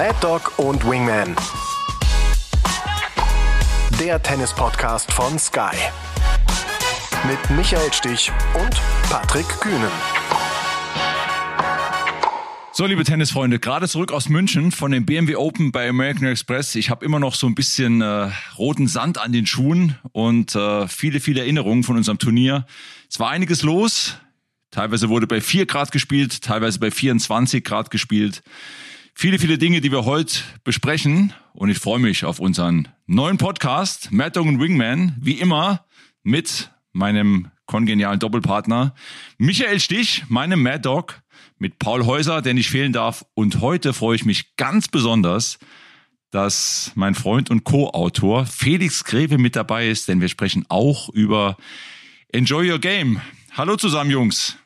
Mad Dog und Wingman. Der Tennis-Podcast von Sky. Mit Michael Stich und Patrick Kühnen. So, liebe Tennisfreunde, gerade zurück aus München von dem BMW Open bei American Express. Ich habe immer noch so ein bisschen äh, roten Sand an den Schuhen und äh, viele, viele Erinnerungen von unserem Turnier. Es war einiges los. Teilweise wurde bei 4 Grad gespielt, teilweise bei 24 Grad gespielt. Viele, viele Dinge, die wir heute besprechen. Und ich freue mich auf unseren neuen Podcast, Mad Dog und Wingman, wie immer mit meinem kongenialen Doppelpartner Michael Stich, meinem Mad Dog mit Paul Häuser, der nicht fehlen darf. Und heute freue ich mich ganz besonders, dass mein Freund und Co-Autor Felix Greve mit dabei ist, denn wir sprechen auch über Enjoy Your Game. Hallo zusammen, Jungs.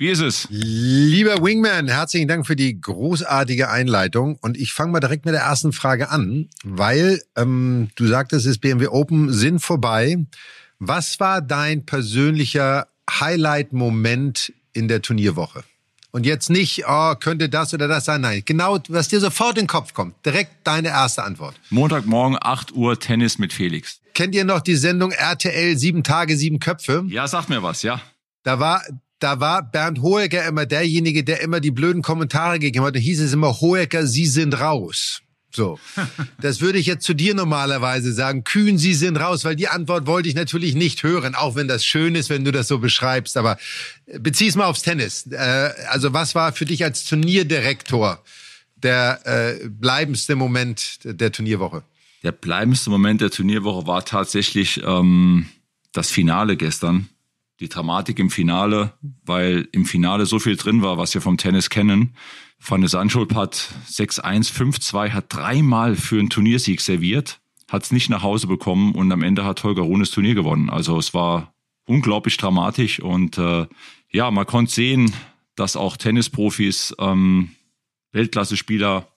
Wie ist es? Lieber Wingman, herzlichen Dank für die großartige Einleitung. Und ich fange mal direkt mit der ersten Frage an, weil ähm, du sagtest, es ist BMW Open sind vorbei. Was war dein persönlicher Highlight-Moment in der Turnierwoche? Und jetzt nicht, oh, könnte das oder das sein. Nein, genau, was dir sofort in den Kopf kommt. Direkt deine erste Antwort. Montagmorgen, 8 Uhr, Tennis mit Felix. Kennt ihr noch die Sendung RTL Sieben Tage, Sieben Köpfe? Ja, sag mir was, ja. Da war, da war Bernd Hohecker immer derjenige, der immer die blöden Kommentare gegeben hat. Da hieß es immer, Hohecker, Sie sind raus. So, das würde ich jetzt zu dir normalerweise sagen. Kühn, Sie sind raus, weil die Antwort wollte ich natürlich nicht hören, auch wenn das schön ist, wenn du das so beschreibst. Aber äh, bezieh's mal aufs Tennis. Äh, also was war für dich als Turnierdirektor der äh, bleibendste Moment der Turnierwoche? Der bleibendste Moment der Turnierwoche war tatsächlich ähm, das Finale gestern. Die Dramatik im Finale, weil im Finale so viel drin war, was wir vom Tennis kennen. Van de Sandschulp hat 6-1, 5-2, hat dreimal für einen Turniersieg serviert, hat es nicht nach Hause bekommen und am Ende hat Holger Rune das Turnier gewonnen. Also es war unglaublich dramatisch und äh, ja, man konnte sehen, dass auch Tennisprofis, ähm, Weltklasse-Spieler,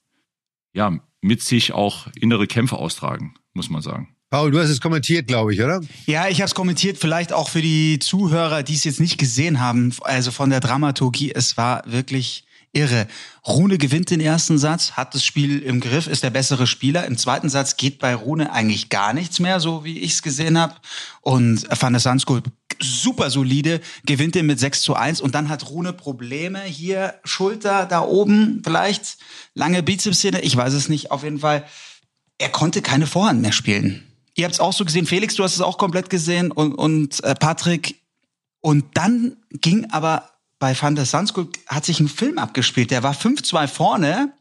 ja, mit sich auch innere Kämpfe austragen, muss man sagen. Paul, du hast es kommentiert, glaube ich, oder? Ja, ich habe es kommentiert, vielleicht auch für die Zuhörer, die es jetzt nicht gesehen haben. Also von der Dramaturgie, es war wirklich irre. Rune gewinnt den ersten Satz, hat das Spiel im Griff, ist der bessere Spieler. Im zweiten Satz geht bei Rune eigentlich gar nichts mehr, so wie ich es gesehen habe. Und Van der Sandskool super solide, gewinnt den mit 6 zu 1 und dann hat Rune Probleme hier, Schulter da oben, vielleicht lange Bizepssehne, ich weiß es nicht, auf jeden Fall. Er konnte keine Vorhand mehr spielen. Ihr habt es auch so gesehen, Felix, du hast es auch komplett gesehen und, und äh, Patrick. Und dann ging aber bei Van der Sandskool hat sich ein Film abgespielt. Der war 5-2 vorne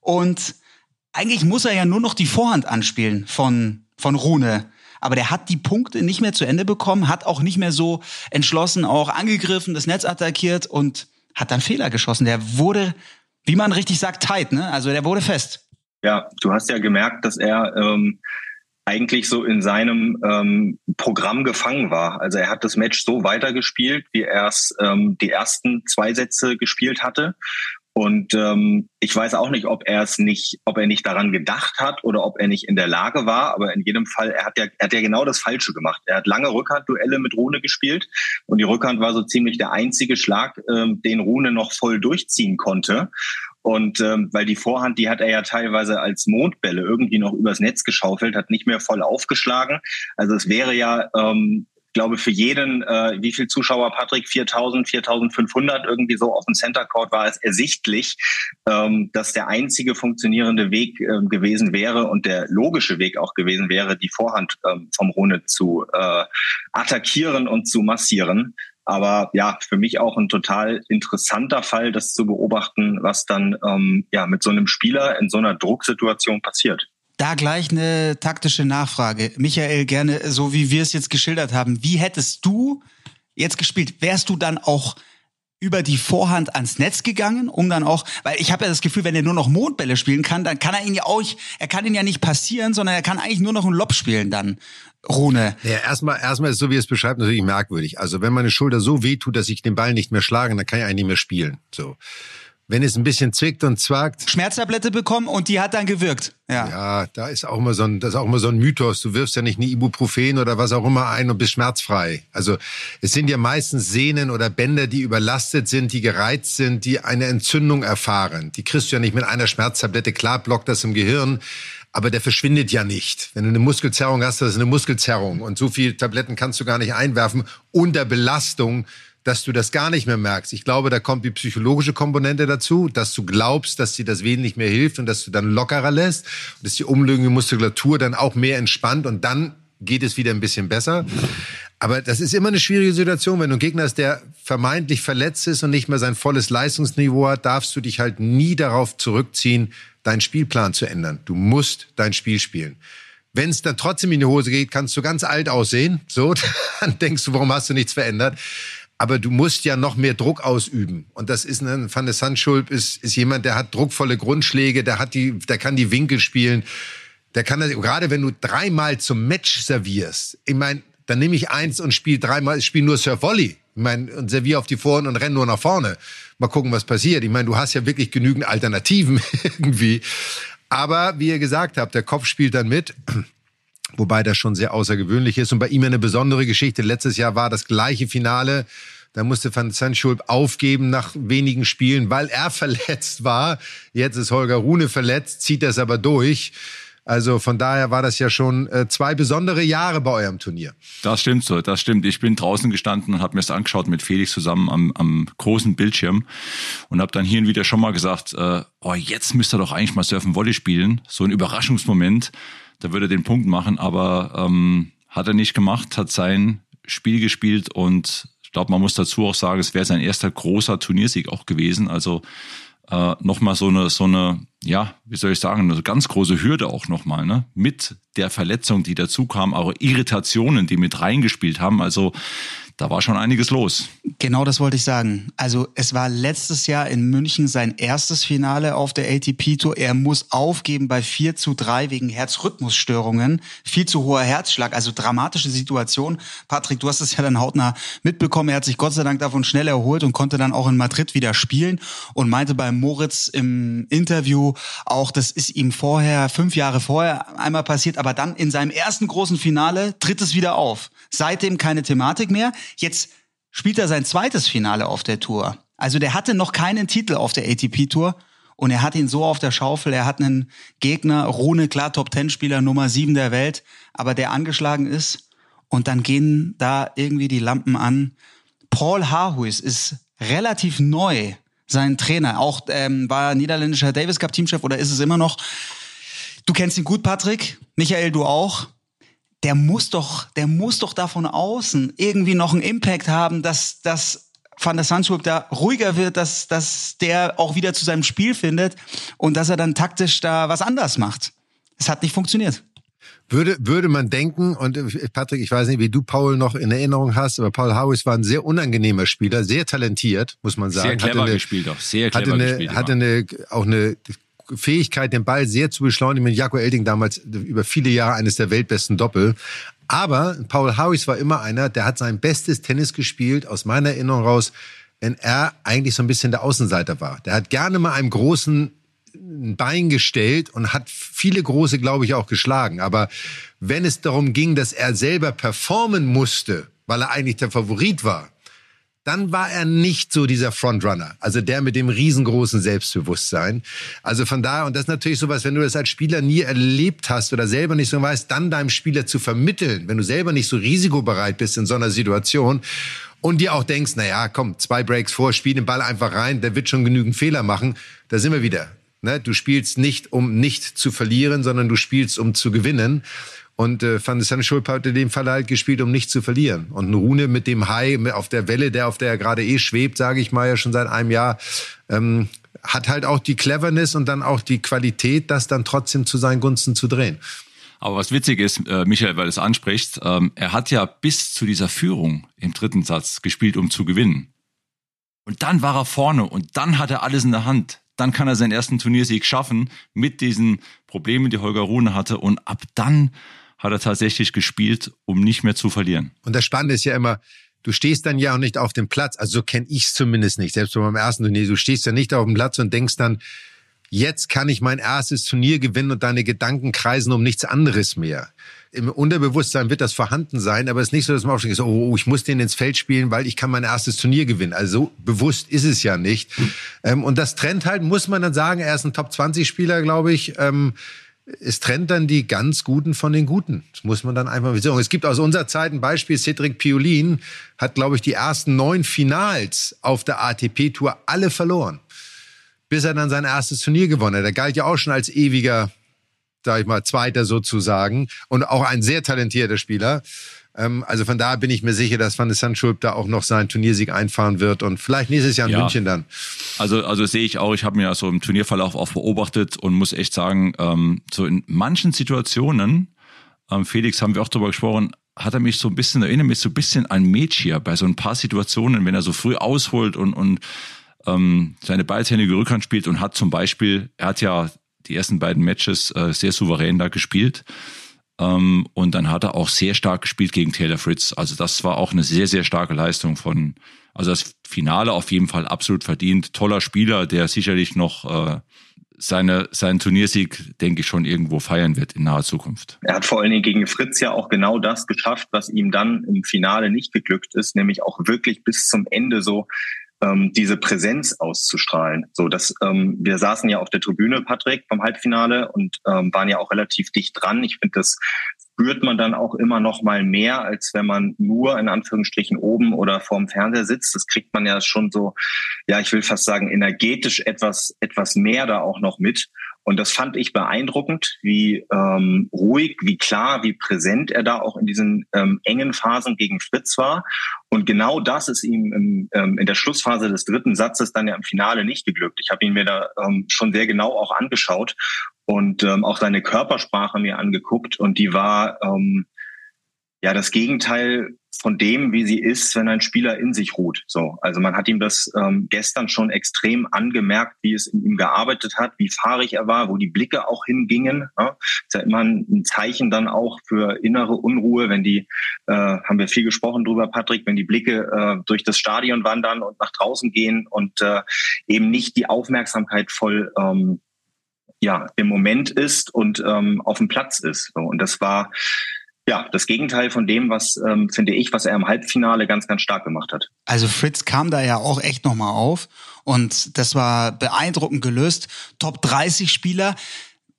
und eigentlich muss er ja nur noch die Vorhand anspielen von, von Rune. Aber der hat die Punkte nicht mehr zu Ende bekommen, hat auch nicht mehr so entschlossen auch angegriffen, das Netz attackiert und hat dann Fehler geschossen. Der wurde, wie man richtig sagt, tight, ne? Also der wurde fest. Ja, du hast ja gemerkt, dass er ähm, eigentlich so in seinem ähm, Programm gefangen war. Also er hat das Match so weitergespielt, wie er es ähm, die ersten zwei Sätze gespielt hatte. Und ähm, ich weiß auch nicht, ob er es nicht, ob er nicht daran gedacht hat oder ob er nicht in der Lage war. Aber in jedem Fall, er hat ja, er hat ja genau das Falsche gemacht. Er hat lange Rückhandduelle mit Rune gespielt und die Rückhand war so ziemlich der einzige Schlag, ähm, den Rune noch voll durchziehen konnte. Und ähm, weil die Vorhand, die hat er ja teilweise als Mondbälle irgendwie noch übers Netz geschaufelt, hat nicht mehr voll aufgeschlagen. Also es wäre ja, ähm, glaube für jeden, äh, wie viel Zuschauer, Patrick, 4000, 4500 irgendwie so auf dem Center Court war es ersichtlich, ähm, dass der einzige funktionierende Weg ähm, gewesen wäre und der logische Weg auch gewesen wäre, die Vorhand ähm, vom Rune zu äh, attackieren und zu massieren. Aber ja, für mich auch ein total interessanter Fall, das zu beobachten, was dann ähm, ja mit so einem Spieler in so einer Drucksituation passiert. Da gleich eine taktische Nachfrage. Michael, gerne, so wie wir es jetzt geschildert haben, wie hättest du jetzt gespielt? Wärst du dann auch über die Vorhand ans Netz gegangen, um dann auch, weil ich habe ja das Gefühl, wenn er nur noch Mondbälle spielen kann, dann kann er ihn ja auch, er kann ihn ja nicht passieren, sondern er kann eigentlich nur noch einen Lob spielen dann. Rune. Ja, erstmal, erstmal ist so, wie es beschreibt, natürlich merkwürdig. Also wenn meine Schulter so weh tut, dass ich den Ball nicht mehr schlage, dann kann ich eigentlich nicht mehr spielen. So. Wenn es ein bisschen zwickt und zwackt. Schmerztablette bekommen und die hat dann gewirkt. Ja. Ja, da ist auch immer so ein, das ist auch immer so ein Mythos. Du wirfst ja nicht eine Ibuprofen oder was auch immer ein und bist schmerzfrei. Also es sind ja meistens Sehnen oder Bänder, die überlastet sind, die gereizt sind, die eine Entzündung erfahren. Die kriegst du ja nicht mit einer Schmerztablette. Klar blockt das im Gehirn, aber der verschwindet ja nicht. Wenn du eine Muskelzerrung hast, das ist eine Muskelzerrung. Und so viele Tabletten kannst du gar nicht einwerfen unter Belastung dass du das gar nicht mehr merkst. Ich glaube, da kommt die psychologische Komponente dazu, dass du glaubst, dass dir das nicht mehr hilft und dass du dann lockerer lässt und dass die umliegende Muskulatur dann auch mehr entspannt und dann geht es wieder ein bisschen besser. Aber das ist immer eine schwierige Situation. Wenn du einen Gegner hast, der vermeintlich verletzt ist und nicht mehr sein volles Leistungsniveau hat, darfst du dich halt nie darauf zurückziehen, deinen Spielplan zu ändern. Du musst dein Spiel spielen. Wenn es dann trotzdem in die Hose geht, kannst du ganz alt aussehen. So, dann denkst du, warum hast du nichts verändert? Aber du musst ja noch mehr Druck ausüben. Und das ist ein Van der Sandschulp ist, ist jemand, der hat druckvolle Grundschläge, der hat die, der kann die Winkel spielen. Der kann das, gerade wenn du dreimal zum Match servierst. Ich meine, dann nehme ich eins und spiele dreimal, ich spiele nur Surf Volley. Ich meine, und serviere auf die Vorhand und renne nur nach vorne. Mal gucken, was passiert. Ich meine, du hast ja wirklich genügend Alternativen irgendwie. Aber wie ihr gesagt habt, der Kopf spielt dann mit wobei das schon sehr außergewöhnlich ist. Und bei ihm eine besondere Geschichte. Letztes Jahr war das gleiche Finale. Da musste Van Zandschulp aufgeben nach wenigen Spielen, weil er verletzt war. Jetzt ist Holger Rune verletzt, zieht das aber durch. Also von daher war das ja schon äh, zwei besondere Jahre bei eurem Turnier. Das stimmt so, das stimmt. Ich bin draußen gestanden und habe mir das angeschaut mit Felix zusammen am, am großen Bildschirm und habe dann hier und wieder schon mal gesagt, äh, oh, jetzt müsst ihr doch eigentlich mal Surfen Volley spielen. So ein Überraschungsmoment da würde er den Punkt machen, aber ähm, hat er nicht gemacht, hat sein Spiel gespielt und ich glaube, man muss dazu auch sagen, es wäre sein erster großer Turniersieg auch gewesen. Also äh, nochmal so eine, so eine, ja, wie soll ich sagen, eine ganz große Hürde auch nochmal, ne? Mit der Verletzung, die dazu kam, auch Irritationen, die mit reingespielt haben. Also da war schon einiges los. Genau das wollte ich sagen. Also es war letztes Jahr in München sein erstes Finale auf der ATP Tour. Er muss aufgeben bei 4 zu 3 wegen Herzrhythmusstörungen. Viel zu hoher Herzschlag, also dramatische Situation. Patrick, du hast es ja dann hautnah mitbekommen. Er hat sich Gott sei Dank davon schnell erholt und konnte dann auch in Madrid wieder spielen und meinte bei Moritz im Interview auch, das ist ihm vorher, fünf Jahre vorher einmal passiert, aber dann in seinem ersten großen Finale tritt es wieder auf. Seitdem keine Thematik mehr. Jetzt spielt er sein zweites Finale auf der Tour. Also der hatte noch keinen Titel auf der ATP Tour und er hat ihn so auf der Schaufel. Er hat einen Gegner, Rune, klar, Top Ten Spieler Nummer sieben der Welt, aber der angeschlagen ist. Und dann gehen da irgendwie die Lampen an. Paul Harhuis ist relativ neu, sein Trainer. Auch ähm, war niederländischer Davis Cup Teamchef oder ist es immer noch? Du kennst ihn gut, Patrick. Michael, du auch der muss doch, der muss doch da von außen irgendwie noch einen Impact haben, dass, dass Van der Sandschulp da ruhiger wird, dass, dass der auch wieder zu seinem Spiel findet und dass er dann taktisch da was anders macht. Es hat nicht funktioniert. Würde, würde man denken, und Patrick, ich weiß nicht, wie du Paul noch in Erinnerung hast, aber Paul Howes war ein sehr unangenehmer Spieler, sehr talentiert, muss man sagen. Sehr clever hatte eine, gespielt auch, sehr clever hatte eine, gespielt. Hatte eine, auch eine Fähigkeit, den Ball sehr zu beschleunigen. Mit Jaco Elding damals über viele Jahre eines der weltbesten Doppel. Aber Paul Harris war immer einer, der hat sein bestes Tennis gespielt, aus meiner Erinnerung raus, wenn er eigentlich so ein bisschen der Außenseiter war. Der hat gerne mal einem großen Bein gestellt und hat viele große, glaube ich, auch geschlagen. Aber wenn es darum ging, dass er selber performen musste, weil er eigentlich der Favorit war, dann war er nicht so dieser Frontrunner, also der mit dem riesengroßen Selbstbewusstsein. Also von daher, und das ist natürlich sowas, wenn du das als Spieler nie erlebt hast oder selber nicht so weißt, dann deinem Spieler zu vermitteln, wenn du selber nicht so risikobereit bist in so einer Situation und dir auch denkst, na ja, komm, zwei Breaks vor, spiel den Ball einfach rein, der wird schon genügend Fehler machen, da sind wir wieder. Ne? Du spielst nicht, um nicht zu verlieren, sondern du spielst, um zu gewinnen. Und äh, Van de Sandschulp hat in dem Fall halt gespielt, um nicht zu verlieren. Und Rune mit dem High auf der Welle, der auf der er gerade eh schwebt, sage ich mal ja schon seit einem Jahr, ähm, hat halt auch die Cleverness und dann auch die Qualität, das dann trotzdem zu seinen Gunsten zu drehen. Aber was witzig ist, äh, Michael, weil du es ansprichst, ähm, er hat ja bis zu dieser Führung im dritten Satz gespielt, um zu gewinnen. Und dann war er vorne und dann hat er alles in der Hand. Dann kann er seinen ersten Turniersieg schaffen mit diesen Problemen, die Holger Rune hatte. Und ab dann hat er tatsächlich gespielt, um nicht mehr zu verlieren. Und das Spannende ist ja immer, du stehst dann ja auch nicht auf dem Platz, also so kenne ich es zumindest nicht, selbst bei meinem ersten Turnier, du stehst ja nicht auf dem Platz und denkst dann, jetzt kann ich mein erstes Turnier gewinnen und deine Gedanken kreisen um nichts anderes mehr. Im Unterbewusstsein wird das vorhanden sein, aber es ist nicht so, dass man aufsteht, oh, oh, ich muss den ins Feld spielen, weil ich kann mein erstes Turnier gewinnen. Also so bewusst ist es ja nicht. Ähm, und das trennt halt, muss man dann sagen, er ist ein Top-20-Spieler, glaube ich. Ähm, es trennt dann die ganz Guten von den Guten. Das muss man dann einfach sagen. Es gibt aus unserer Zeit ein Beispiel, Cedric Piolin hat, glaube ich, die ersten neun Finals auf der ATP-Tour alle verloren bis er dann sein erstes Turnier gewonnen hat. Er galt ja auch schon als ewiger, sag ich mal, Zweiter sozusagen und auch ein sehr talentierter Spieler. Ähm, also von daher bin ich mir sicher, dass Van de Sandschulp da auch noch seinen Turniersieg einfahren wird und vielleicht nächstes Jahr in ja. München dann. Also, also sehe ich auch, ich habe mir ja so im Turnierverlauf auch beobachtet und muss echt sagen, ähm, so in manchen Situationen, ähm, Felix haben wir auch darüber gesprochen, hat er mich so ein bisschen, erinnert mich so ein bisschen an Mädchen bei so ein paar Situationen, wenn er so früh ausholt und, und ähm, seine beidhändige Rückhand spielt und hat zum Beispiel, er hat ja die ersten beiden Matches äh, sehr souverän da gespielt. Ähm, und dann hat er auch sehr stark gespielt gegen Taylor Fritz. Also das war auch eine sehr, sehr starke Leistung von, also das Finale auf jeden Fall absolut verdient. Toller Spieler, der sicherlich noch äh, seine, seinen Turniersieg, denke ich, schon irgendwo feiern wird in naher Zukunft. Er hat vor allen Dingen gegen Fritz ja auch genau das geschafft, was ihm dann im Finale nicht geglückt ist, nämlich auch wirklich bis zum Ende so ähm, diese Präsenz auszustrahlen. So, dass ähm, wir saßen ja auf der Tribüne, Patrick, beim Halbfinale und ähm, waren ja auch relativ dicht dran. Ich finde, das spürt man dann auch immer noch mal mehr, als wenn man nur in Anführungsstrichen oben oder vorm Fernseher sitzt. Das kriegt man ja schon so, ja, ich will fast sagen, energetisch etwas, etwas mehr da auch noch mit. Und das fand ich beeindruckend, wie ähm, ruhig, wie klar, wie präsent er da auch in diesen ähm, engen Phasen gegen Fritz war. Und genau das ist ihm im, ähm, in der Schlussphase des dritten Satzes dann ja im Finale nicht geglückt. Ich habe ihn mir da ähm, schon sehr genau auch angeschaut und ähm, auch seine Körpersprache mir angeguckt. Und die war ähm, ja das Gegenteil von dem, wie sie ist, wenn ein Spieler in sich ruht. So, also man hat ihm das ähm, gestern schon extrem angemerkt, wie es in ihm gearbeitet hat, wie fahrig er war, wo die Blicke auch hingingen. Ne? Ist ja immer ein Zeichen dann auch für innere Unruhe, wenn die, äh, haben wir viel gesprochen drüber, Patrick, wenn die Blicke äh, durch das Stadion wandern und nach draußen gehen und äh, eben nicht die Aufmerksamkeit voll ähm, ja im Moment ist und ähm, auf dem Platz ist. So, und das war ja, das Gegenteil von dem, was ähm, finde ich, was er im Halbfinale ganz, ganz stark gemacht hat. Also Fritz kam da ja auch echt nochmal auf und das war beeindruckend gelöst. Top 30 Spieler.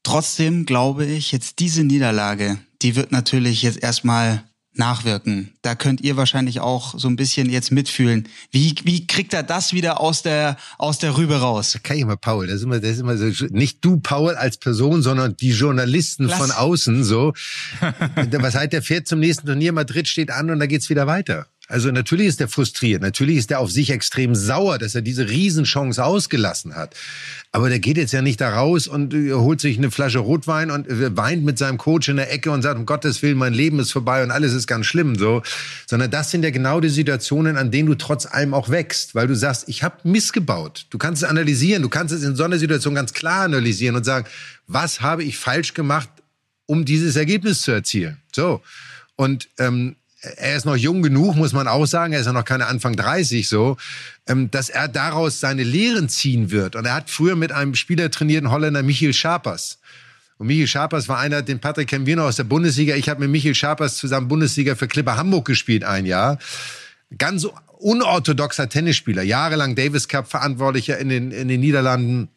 Trotzdem glaube ich, jetzt diese Niederlage, die wird natürlich jetzt erstmal nachwirken. Da könnt ihr wahrscheinlich auch so ein bisschen jetzt mitfühlen. Wie, wie kriegt er das wieder aus der, aus der Rübe raus? Da kann ich mal, Paul, das ist immer, das ist immer so, nicht du, Paul, als Person, sondern die Journalisten Lass. von außen, so. Was heißt, der fährt zum nächsten Turnier, Madrid steht an und da geht's wieder weiter. Also natürlich ist er frustriert, natürlich ist er auf sich extrem sauer, dass er diese Riesenchance ausgelassen hat. Aber der geht jetzt ja nicht da raus und äh, holt sich eine Flasche Rotwein und äh, weint mit seinem Coach in der Ecke und sagt, um Gottes Willen, mein Leben ist vorbei und alles ist ganz schlimm, so. Sondern das sind ja genau die Situationen, an denen du trotz allem auch wächst, weil du sagst, ich habe missgebaut. Du kannst es analysieren, du kannst es in so einer Situation ganz klar analysieren und sagen, was habe ich falsch gemacht, um dieses Ergebnis zu erzielen? So. Und ähm, er ist noch jung genug, muss man auch sagen, er ist ja noch keine Anfang 30 so, ähm, dass er daraus seine Lehren ziehen wird. Und er hat früher mit einem Spieler trainierten Holländer Michiel Schapers. Und Michiel Schapers war einer, den Patrick kennen wir noch aus der Bundesliga. Ich habe mit Michiel Schapers zusammen Bundesliga für Clipper Hamburg gespielt ein Jahr. Ganz unorthodoxer Tennisspieler, jahrelang Davis Cup Verantwortlicher in den, in den Niederlanden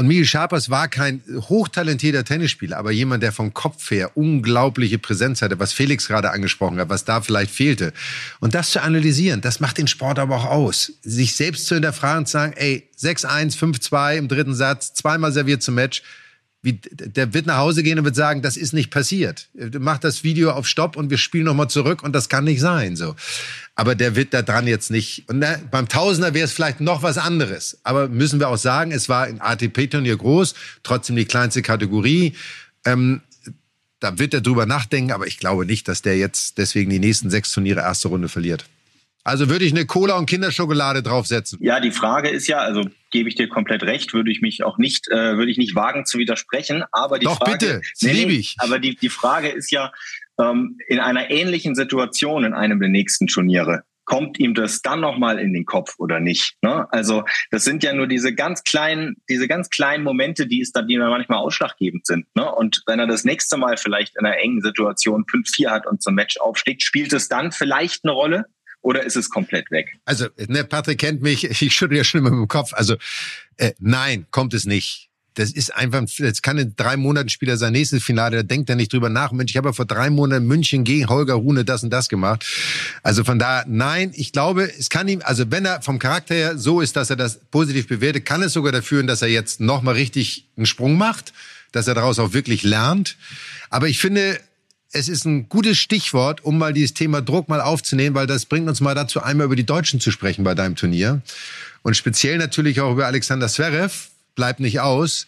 und Michael Scharpers war kein hochtalentierter Tennisspieler, aber jemand, der vom Kopf her unglaubliche Präsenz hatte, was Felix gerade angesprochen hat, was da vielleicht fehlte. Und das zu analysieren, das macht den Sport aber auch aus. Sich selbst zu hinterfragen und zu sagen, ey, 6-1, 5-2 im dritten Satz, zweimal serviert zum Match, wie, der wird nach Hause gehen und wird sagen, das ist nicht passiert. Macht das Video auf Stopp und wir spielen nochmal zurück und das kann nicht sein, so. Aber der wird da dran jetzt nicht, und na, beim Tausender wäre es vielleicht noch was anderes. Aber müssen wir auch sagen, es war ein ATP-Turnier groß, trotzdem die kleinste Kategorie. Ähm, da wird er drüber nachdenken, aber ich glaube nicht, dass der jetzt deswegen die nächsten sechs Turniere erste Runde verliert. Also würde ich eine Cola und Kinderschokolade draufsetzen. Ja, die Frage ist ja, also gebe ich dir komplett recht, würde ich mich auch nicht, äh, würde ich nicht wagen zu widersprechen. Aber die Doch Frage, bitte, nee, liebe ich. Aber die die Frage ist ja, ähm, in einer ähnlichen Situation in einem der nächsten Turniere kommt ihm das dann nochmal in den Kopf oder nicht? Ne? Also das sind ja nur diese ganz kleinen, diese ganz kleinen Momente, die es dann, die dann manchmal ausschlaggebend sind. Ne? Und wenn er das nächste Mal vielleicht in einer engen Situation 5-4 hat und zum Match aufsteigt, spielt es dann vielleicht eine Rolle? Oder ist es komplett weg? Also, ne, Patrick kennt mich, ich schüttel ja schon immer mit dem Kopf. Also, äh, nein, kommt es nicht das ist einfach, jetzt kann in drei Monaten Spieler sein nächstes Finale, da denkt er nicht drüber nach. Mensch, ich habe ja vor drei Monaten München gegen Holger Rune das und das gemacht. Also von da, nein, ich glaube, es kann ihm, also wenn er vom Charakter her so ist, dass er das positiv bewertet, kann es sogar dafür dass er jetzt nochmal richtig einen Sprung macht, dass er daraus auch wirklich lernt. Aber ich finde, es ist ein gutes Stichwort, um mal dieses Thema Druck mal aufzunehmen, weil das bringt uns mal dazu, einmal über die Deutschen zu sprechen bei deinem Turnier. Und speziell natürlich auch über Alexander Zverev, bleibt nicht aus.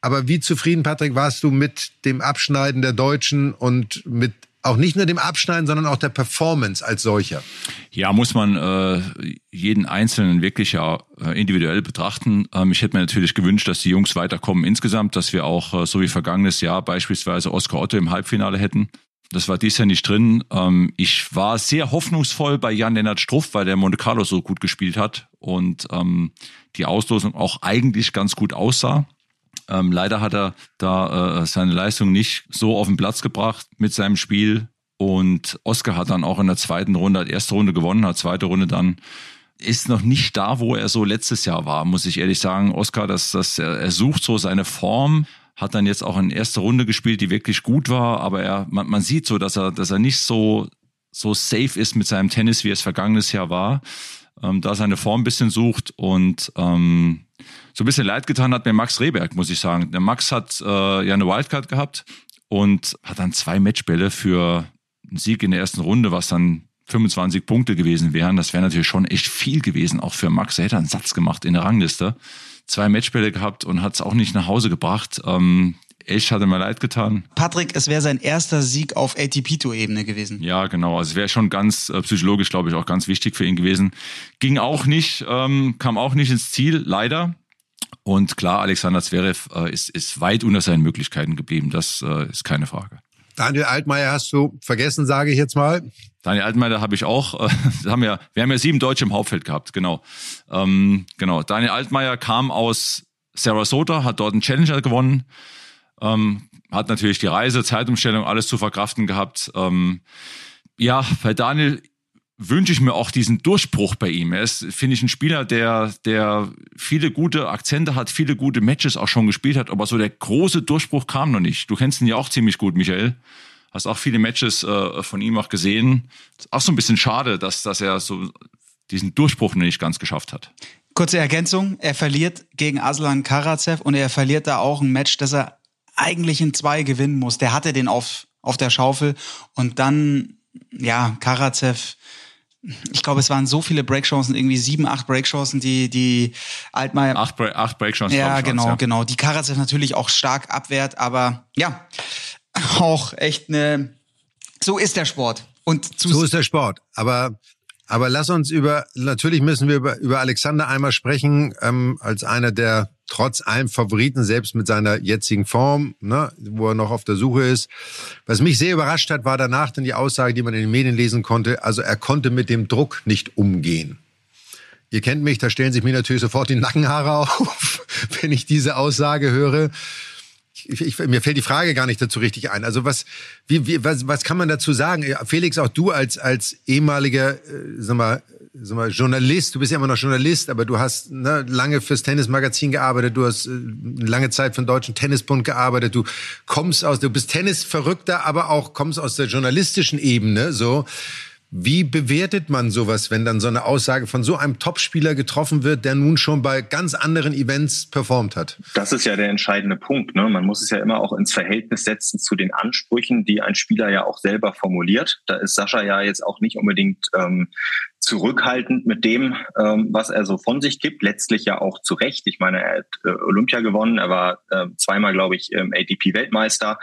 Aber wie zufrieden, Patrick, warst du mit dem Abschneiden der Deutschen und mit auch nicht nur dem Abschneiden, sondern auch der Performance als solcher? Ja, muss man äh, jeden Einzelnen wirklich ja äh, individuell betrachten. Ähm, ich hätte mir natürlich gewünscht, dass die Jungs weiterkommen insgesamt, dass wir auch äh, so wie vergangenes Jahr beispielsweise Oskar Otto im Halbfinale hätten. Das war dies Jahr nicht drin. Ähm, ich war sehr hoffnungsvoll bei Jan-Lennart Struff, weil der Monte Carlo so gut gespielt hat und ähm, die Auslosung auch eigentlich ganz gut aussah. Ähm, leider hat er da äh, seine Leistung nicht so auf den Platz gebracht mit seinem Spiel. Und Oscar hat dann auch in der zweiten Runde, hat erste Runde gewonnen, hat zweite Runde dann ist noch nicht da, wo er so letztes Jahr war, muss ich ehrlich sagen. Oscar, dass das, er, sucht so seine Form, hat dann jetzt auch in erster Runde gespielt, die wirklich gut war, aber er, man, man sieht so, dass er, dass er nicht so, so safe ist mit seinem Tennis, wie es vergangenes Jahr war. Ähm, da seine Form ein bisschen sucht und ähm, so ein bisschen leid getan hat mir Max Rehberg, muss ich sagen. Der Max hat äh, ja eine Wildcard gehabt und hat dann zwei Matchbälle für einen Sieg in der ersten Runde, was dann 25 Punkte gewesen wären. Das wäre natürlich schon echt viel gewesen, auch für Max. Er hätte einen Satz gemacht in der Rangliste zwei Matchbälle gehabt und hat es auch nicht nach Hause gebracht. Ähm, ich hatte mir leid getan. Patrick, es wäre sein erster Sieg auf ATP-Tour-Ebene gewesen. Ja, genau. Also wäre schon ganz äh, psychologisch, glaube ich, auch ganz wichtig für ihn gewesen. Ging auch nicht, ähm, kam auch nicht ins Ziel, leider. Und klar, Alexander Zverev äh, ist, ist weit unter seinen Möglichkeiten geblieben. Das äh, ist keine Frage. Daniel Altmaier hast du vergessen, sage ich jetzt mal. Daniel Altmaier habe ich auch. Äh, haben ja, wir haben ja sieben Deutsche im Hauptfeld gehabt, genau. Ähm, genau. Daniel Altmaier kam aus Sarasota, hat dort einen Challenger gewonnen, ähm, hat natürlich die Reise, Zeitumstellung, alles zu verkraften gehabt. Ähm, ja, bei Daniel wünsche ich mir auch diesen Durchbruch bei ihm. Er ist, finde ich, ein Spieler, der, der viele gute Akzente hat, viele gute Matches auch schon gespielt hat, aber so der große Durchbruch kam noch nicht. Du kennst ihn ja auch ziemlich gut, Michael. Hast auch viele Matches äh, von ihm auch gesehen. Ist auch so ein bisschen schade, dass, dass er so diesen Durchbruch noch nicht ganz geschafft hat. Kurze Ergänzung, er verliert gegen Aslan Karatsev und er verliert da auch ein Match, das er eigentlich in zwei gewinnen muss. Der hatte den auf, auf der Schaufel und dann, ja, Karatsev ich glaube, es waren so viele Breakchancen, irgendwie sieben, acht Breakchancen, die, die Altmaier. Acht, acht Breakchancen. Ja, genau, ja. genau. Die Karatsev natürlich auch stark abwehrt, aber ja, auch echt eine, so ist der Sport. Und so ist der Sport. Aber aber lass uns über, natürlich müssen wir über, über Alexander einmal sprechen, ähm, als einer der trotz allem Favoriten, selbst mit seiner jetzigen Form, ne, wo er noch auf der Suche ist. Was mich sehr überrascht hat, war danach dann die Aussage, die man in den Medien lesen konnte. Also er konnte mit dem Druck nicht umgehen. Ihr kennt mich, da stellen sich mir natürlich sofort die Nackenhaare auf, wenn ich diese Aussage höre ich, ich, mir fällt die Frage gar nicht dazu richtig ein. Also was, wie, wie, was, was kann man dazu sagen? Felix, auch du als, als ehemaliger, äh, sag mal, sag mal, Journalist, du bist ja immer noch Journalist, aber du hast ne, lange fürs Tennismagazin gearbeitet, du hast äh, lange Zeit für den Deutschen Tennisbund gearbeitet, du kommst aus, du bist Tennisverrückter, aber auch kommst aus der journalistischen Ebene, so. Wie bewertet man sowas, wenn dann so eine Aussage von so einem Topspieler getroffen wird, der nun schon bei ganz anderen Events performt hat? Das ist ja der entscheidende Punkt. Ne? Man muss es ja immer auch ins Verhältnis setzen zu den Ansprüchen, die ein Spieler ja auch selber formuliert. Da ist Sascha ja jetzt auch nicht unbedingt ähm, zurückhaltend mit dem, ähm, was er so von sich gibt. Letztlich ja auch zu Recht. Ich meine, er hat äh, Olympia gewonnen, er war äh, zweimal, glaube ich, ähm, ADP-Weltmeister.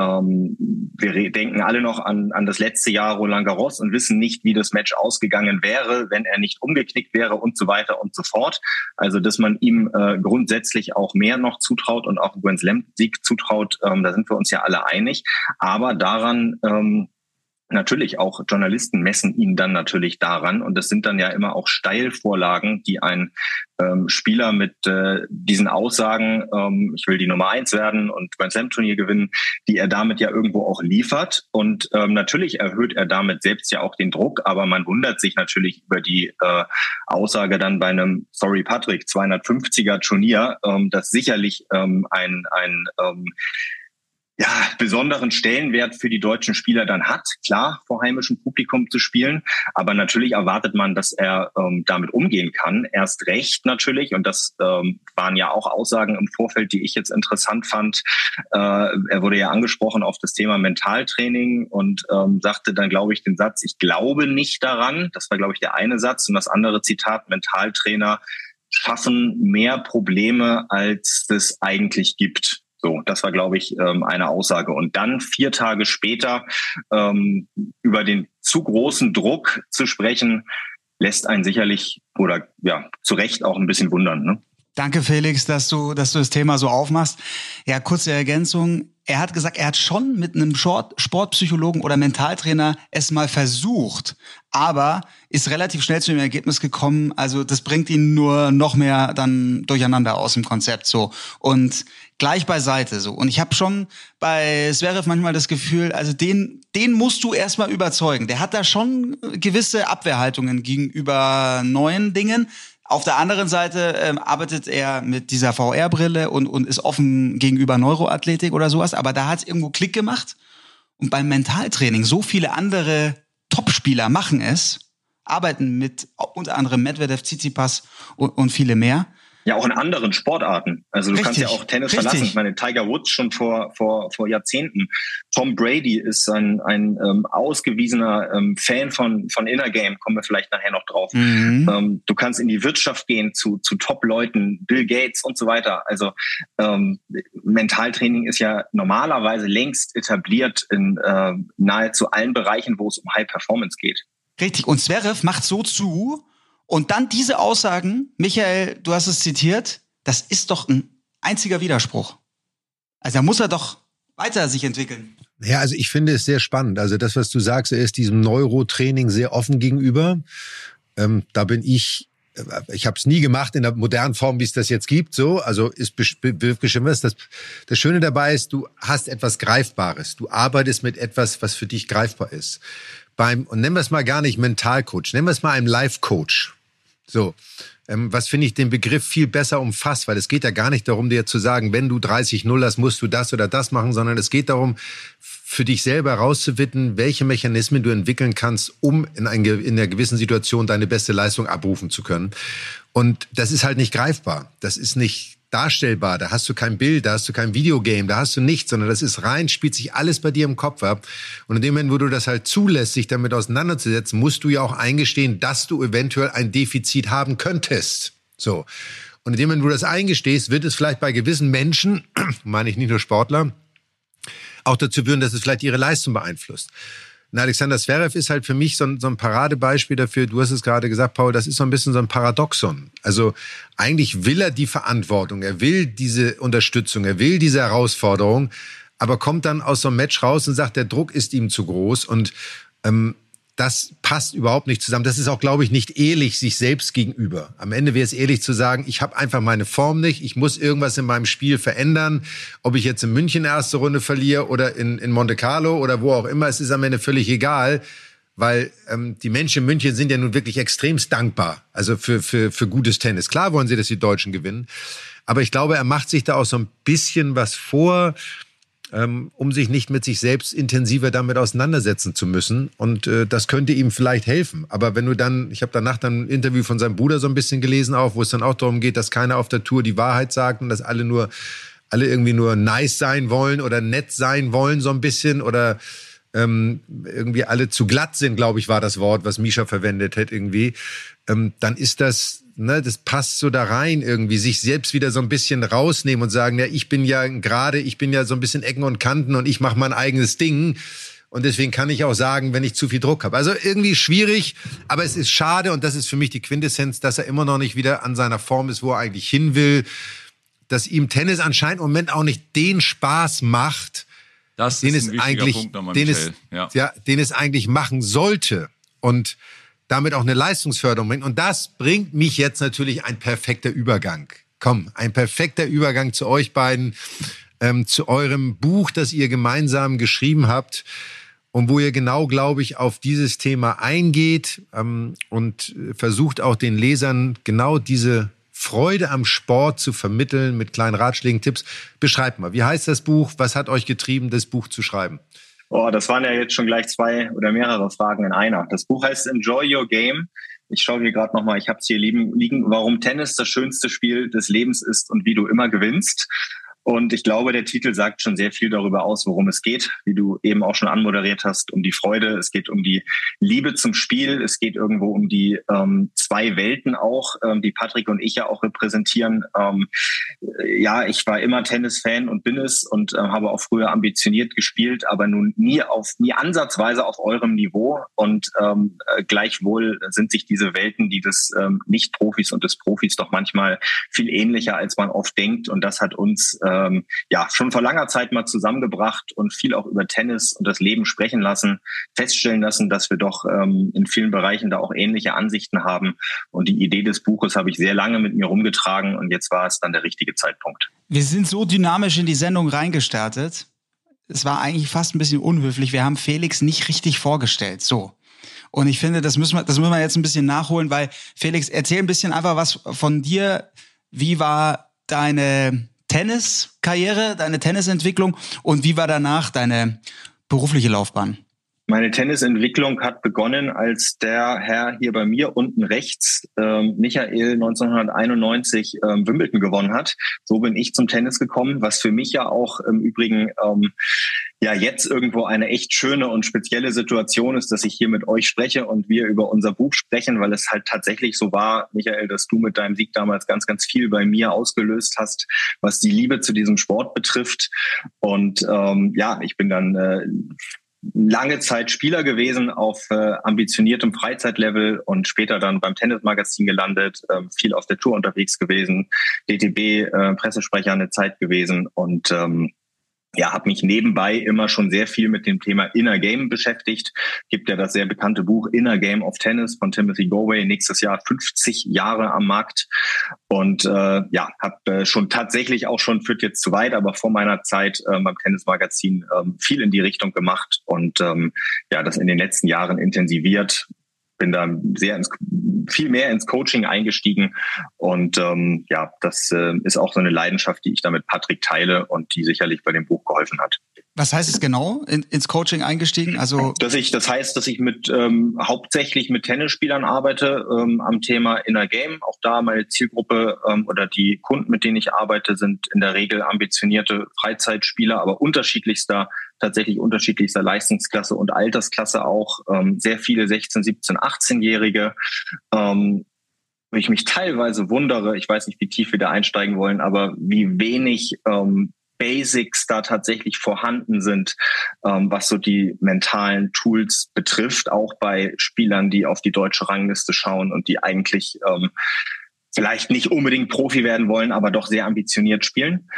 Ähm, wir denken alle noch an, an das letzte Jahr Roland Garros und wissen nicht, wie das Match ausgegangen wäre, wenn er nicht umgeknickt wäre und so weiter und so fort. Also, dass man ihm äh, grundsätzlich auch mehr noch zutraut und auch Grand Slam-Sieg zutraut, ähm, da sind wir uns ja alle einig. Aber daran ähm, natürlich auch Journalisten messen ihn dann natürlich daran. Und das sind dann ja immer auch Steilvorlagen, die ein ähm, Spieler mit äh, diesen Aussagen, ähm, ich will die Nummer eins werden und Grand Slam Turnier gewinnen, die er damit ja irgendwo auch liefert. Und ähm, natürlich erhöht er damit selbst ja auch den Druck, aber man wundert sich natürlich über die äh, Aussage dann bei einem Sorry Patrick 250er Turnier, ähm, das sicherlich ähm, ein ein ähm, ja, besonderen Stellenwert für die deutschen Spieler dann hat, klar, vor heimischem Publikum zu spielen. Aber natürlich erwartet man, dass er ähm, damit umgehen kann. Erst recht natürlich, und das ähm, waren ja auch Aussagen im Vorfeld, die ich jetzt interessant fand. Äh, er wurde ja angesprochen auf das Thema Mentaltraining und ähm, sagte dann, glaube ich, den Satz, ich glaube nicht daran. Das war, glaube ich, der eine Satz. Und das andere Zitat, Mentaltrainer schaffen mehr Probleme, als es eigentlich gibt. So, das war, glaube ich, ähm, eine Aussage. Und dann vier Tage später ähm, über den zu großen Druck zu sprechen, lässt einen sicherlich oder ja zu Recht auch ein bisschen wundern. Ne? Danke, Felix, dass du, dass du das Thema so aufmachst. Ja, kurze Ergänzung. Er hat gesagt, er hat schon mit einem Sport, Sportpsychologen oder Mentaltrainer es mal versucht, aber ist relativ schnell zu dem Ergebnis gekommen, also das bringt ihn nur noch mehr dann durcheinander aus dem Konzept so und gleich beiseite so. Und ich habe schon bei Zverev manchmal das Gefühl, also den, den musst du erstmal überzeugen. Der hat da schon gewisse Abwehrhaltungen gegenüber neuen Dingen auf der anderen Seite ähm, arbeitet er mit dieser VR-Brille und, und ist offen gegenüber Neuroathletik oder sowas, aber da hat es irgendwo Klick gemacht. Und beim Mentaltraining, so viele andere Topspieler machen es, arbeiten mit unter anderem Medvedev, Tsitsipas und, und viele mehr. Ja, auch in anderen Sportarten. Also du Richtig. kannst ja auch Tennis Richtig. verlassen. Ich meine, Tiger Woods schon vor, vor, vor Jahrzehnten. Tom Brady ist ein, ein ähm, ausgewiesener ähm, Fan von, von Inner Game, kommen wir vielleicht nachher noch drauf. Mhm. Ähm, du kannst in die Wirtschaft gehen zu, zu Top-Leuten, Bill Gates und so weiter. Also ähm, Mentaltraining ist ja normalerweise längst etabliert in äh, nahezu allen Bereichen, wo es um High Performance geht. Richtig. Und Zverev macht so zu, und dann diese Aussagen, Michael, du hast es zitiert, das ist doch ein einziger Widerspruch. Also da muss er doch weiter sich entwickeln. Ja, also ich finde es sehr spannend. Also das, was du sagst, er ist diesem Neurotraining sehr offen gegenüber. Ähm, da bin ich, äh, ich habe es nie gemacht in der modernen Form, wie es das jetzt gibt. So, also ist bestimmt was. Das, das Schöne dabei ist, du hast etwas Greifbares. Du arbeitest mit etwas, was für dich greifbar ist beim, und nennen wir es mal gar nicht Mentalcoach, nennen wir es mal einen Life-Coach. So, ähm, was finde ich den Begriff viel besser umfasst, weil es geht ja gar nicht darum, dir zu sagen, wenn du 30-0 hast, musst du das oder das machen, sondern es geht darum, für dich selber herauszufinden, welche Mechanismen du entwickeln kannst, um in, ein, in einer gewissen Situation deine beste Leistung abrufen zu können. Und das ist halt nicht greifbar. Das ist nicht darstellbar. Da hast du kein Bild, da hast du kein Videogame, da hast du nichts, sondern das ist rein, spielt sich alles bei dir im Kopf ab. Und in dem Moment, wo du das halt zulässt, sich damit auseinanderzusetzen, musst du ja auch eingestehen, dass du eventuell ein Defizit haben könntest. So. Und in dem Moment, wo du das eingestehst, wird es vielleicht bei gewissen Menschen, meine ich nicht nur Sportler, auch dazu führen, dass es vielleicht ihre Leistung beeinflusst. Und Alexander Zverev ist halt für mich so ein, so ein Paradebeispiel dafür. Du hast es gerade gesagt, Paul, das ist so ein bisschen so ein Paradoxon. Also eigentlich will er die Verantwortung, er will diese Unterstützung, er will diese Herausforderung, aber kommt dann aus so einem Match raus und sagt, der Druck ist ihm zu groß und ähm, das passt überhaupt nicht zusammen. Das ist auch, glaube ich, nicht ehrlich sich selbst gegenüber. Am Ende wäre es ehrlich zu sagen, ich habe einfach meine Form nicht, ich muss irgendwas in meinem Spiel verändern. Ob ich jetzt in München erste Runde verliere oder in, in Monte Carlo oder wo auch immer, es ist am Ende völlig egal, weil ähm, die Menschen in München sind ja nun wirklich extremst dankbar, also für, für, für gutes Tennis. Klar wollen sie, dass die Deutschen gewinnen, aber ich glaube, er macht sich da auch so ein bisschen was vor, um sich nicht mit sich selbst intensiver damit auseinandersetzen zu müssen. Und äh, das könnte ihm vielleicht helfen. Aber wenn du dann, ich habe danach dann ein Interview von seinem Bruder so ein bisschen gelesen, auch, wo es dann auch darum geht, dass keiner auf der Tour die Wahrheit sagt und dass alle nur, alle irgendwie nur nice sein wollen oder nett sein wollen, so ein bisschen oder ähm, irgendwie alle zu glatt sind, glaube ich, war das Wort, was Misha verwendet hat irgendwie, ähm, dann ist das ne, das passt so da rein irgendwie, sich selbst wieder so ein bisschen rausnehmen und sagen, ja, ich bin ja gerade, ich bin ja so ein bisschen Ecken und Kanten und ich mache mein eigenes Ding. Und deswegen kann ich auch sagen, wenn ich zu viel Druck habe. Also irgendwie schwierig, aber es ist schade und das ist für mich die Quintessenz, dass er immer noch nicht wieder an seiner Form ist, wo er eigentlich hin will. Dass ihm Tennis anscheinend im Moment auch nicht den Spaß macht, das den es eigentlich, Punkt nochmal, den es, Ja. ja, den es eigentlich machen sollte und damit auch eine Leistungsförderung bringt. Und das bringt mich jetzt natürlich ein perfekter Übergang. Komm, ein perfekter Übergang zu euch beiden, ähm, zu eurem Buch, das ihr gemeinsam geschrieben habt und wo ihr genau, glaube ich, auf dieses Thema eingeht ähm, und versucht auch den Lesern genau diese Freude am Sport zu vermitteln mit kleinen Ratschlägen, Tipps. Beschreibt mal, wie heißt das Buch? Was hat euch getrieben, das Buch zu schreiben? Oh, das waren ja jetzt schon gleich zwei oder mehrere Fragen in einer. Das Buch heißt Enjoy Your Game. Ich schaue hier gerade nochmal, ich habe es hier liegen, liegen, warum Tennis das schönste Spiel des Lebens ist und wie du immer gewinnst. Und ich glaube, der Titel sagt schon sehr viel darüber aus, worum es geht, wie du eben auch schon anmoderiert hast, um die Freude, es geht um die Liebe zum Spiel, es geht irgendwo um die ähm, zwei Welten auch, ähm, die Patrick und ich ja auch repräsentieren. Ähm, ja, ich war immer Tennis-Fan und bin es und äh, habe auch früher ambitioniert gespielt, aber nun nie auf, nie ansatzweise auf eurem Niveau. Und ähm, äh, gleichwohl sind sich diese Welten, die des ähm, Nicht-Profis und des Profis doch manchmal viel ähnlicher, als man oft denkt. Und das hat uns ähm, ja schon vor langer Zeit mal zusammengebracht und viel auch über Tennis und das Leben sprechen lassen, feststellen lassen, dass wir doch ähm, in vielen Bereichen da auch ähnliche Ansichten haben. Und die Idee des Buches habe ich sehr lange mit mir rumgetragen und jetzt war es dann der richtige Zeitpunkt. Wir sind so dynamisch in die Sendung reingestartet. Es war eigentlich fast ein bisschen unhöflich. Wir haben Felix nicht richtig vorgestellt. So. Und ich finde, das müssen wir, das müssen wir jetzt ein bisschen nachholen, weil Felix, erzähl ein bisschen einfach was von dir. Wie war deine Tenniskarriere, deine Tennisentwicklung und wie war danach deine berufliche Laufbahn? Meine Tennisentwicklung hat begonnen, als der Herr hier bei mir unten rechts, ähm, Michael 1991 ähm, Wimbledon gewonnen hat. So bin ich zum Tennis gekommen, was für mich ja auch im Übrigen ähm, ja jetzt irgendwo eine echt schöne und spezielle Situation ist, dass ich hier mit euch spreche und wir über unser Buch sprechen, weil es halt tatsächlich so war, Michael, dass du mit deinem Sieg damals ganz, ganz viel bei mir ausgelöst hast, was die Liebe zu diesem Sport betrifft. Und ähm, ja, ich bin dann äh, lange Zeit Spieler gewesen auf äh, ambitioniertem Freizeitlevel und später dann beim Tennismagazin gelandet, äh, viel auf der Tour unterwegs gewesen, DTB äh, Pressesprecher eine Zeit gewesen und ähm, ja, habe mich nebenbei immer schon sehr viel mit dem Thema Inner Game beschäftigt. Gibt ja das sehr bekannte Buch Inner Game of Tennis von Timothy Goway, nächstes Jahr 50 Jahre am Markt. Und äh, ja, habe äh, schon tatsächlich auch schon, führt jetzt zu weit, aber vor meiner Zeit äh, beim Tennismagazin äh, viel in die Richtung gemacht und ähm, ja, das in den letzten Jahren intensiviert bin da sehr ins, viel mehr ins Coaching eingestiegen und ähm, ja, das äh, ist auch so eine Leidenschaft, die ich da mit Patrick teile und die sicherlich bei dem Buch geholfen hat. Was heißt es genau, in, ins Coaching eingestiegen? Also dass ich, das heißt, dass ich mit ähm, hauptsächlich mit Tennisspielern arbeite ähm, am Thema Inner Game. Auch da meine Zielgruppe ähm, oder die Kunden, mit denen ich arbeite, sind in der Regel ambitionierte Freizeitspieler, aber unterschiedlichster tatsächlich unterschiedlichster Leistungsklasse und Altersklasse auch. Ähm, sehr viele 16, 17, 18-Jährige. Ähm, wo ich mich teilweise wundere, ich weiß nicht, wie tief wir da einsteigen wollen, aber wie wenig ähm, Basics da tatsächlich vorhanden sind, ähm, was so die mentalen Tools betrifft, auch bei Spielern, die auf die deutsche Rangliste schauen und die eigentlich ähm, vielleicht nicht unbedingt Profi werden wollen, aber doch sehr ambitioniert spielen.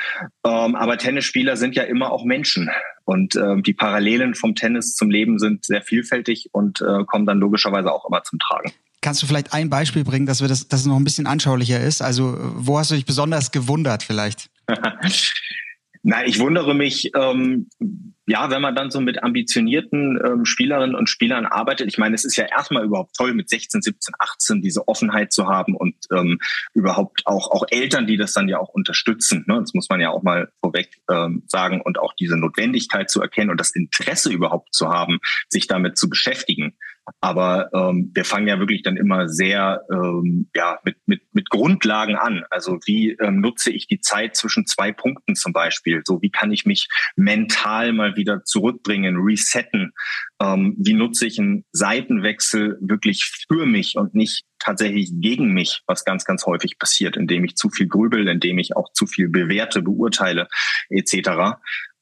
Ähm, aber Tennisspieler sind ja immer auch Menschen. Und ähm, die Parallelen vom Tennis zum Leben sind sehr vielfältig und äh, kommen dann logischerweise auch immer zum Tragen. Kannst du vielleicht ein Beispiel bringen, dass wir das, dass es noch ein bisschen anschaulicher ist? Also, wo hast du dich besonders gewundert vielleicht? Na, ich wundere mich, ähm, ja, wenn man dann so mit ambitionierten ähm, Spielerinnen und Spielern arbeitet. Ich meine, es ist ja erstmal überhaupt toll, mit 16, 17, 18 diese Offenheit zu haben und ähm, überhaupt auch auch Eltern, die das dann ja auch unterstützen. Ne? Das muss man ja auch mal vorweg ähm, sagen und auch diese Notwendigkeit zu erkennen und das Interesse überhaupt zu haben, sich damit zu beschäftigen. Aber ähm, wir fangen ja wirklich dann immer sehr ähm, ja, mit, mit, mit Grundlagen an. Also wie ähm, nutze ich die Zeit zwischen zwei Punkten zum Beispiel? So wie kann ich mich mental mal wieder zurückbringen, resetten? Ähm, wie nutze ich einen Seitenwechsel wirklich für mich und nicht tatsächlich gegen mich, was ganz, ganz häufig passiert, indem ich zu viel grübel, indem ich auch zu viel bewerte, beurteile etc.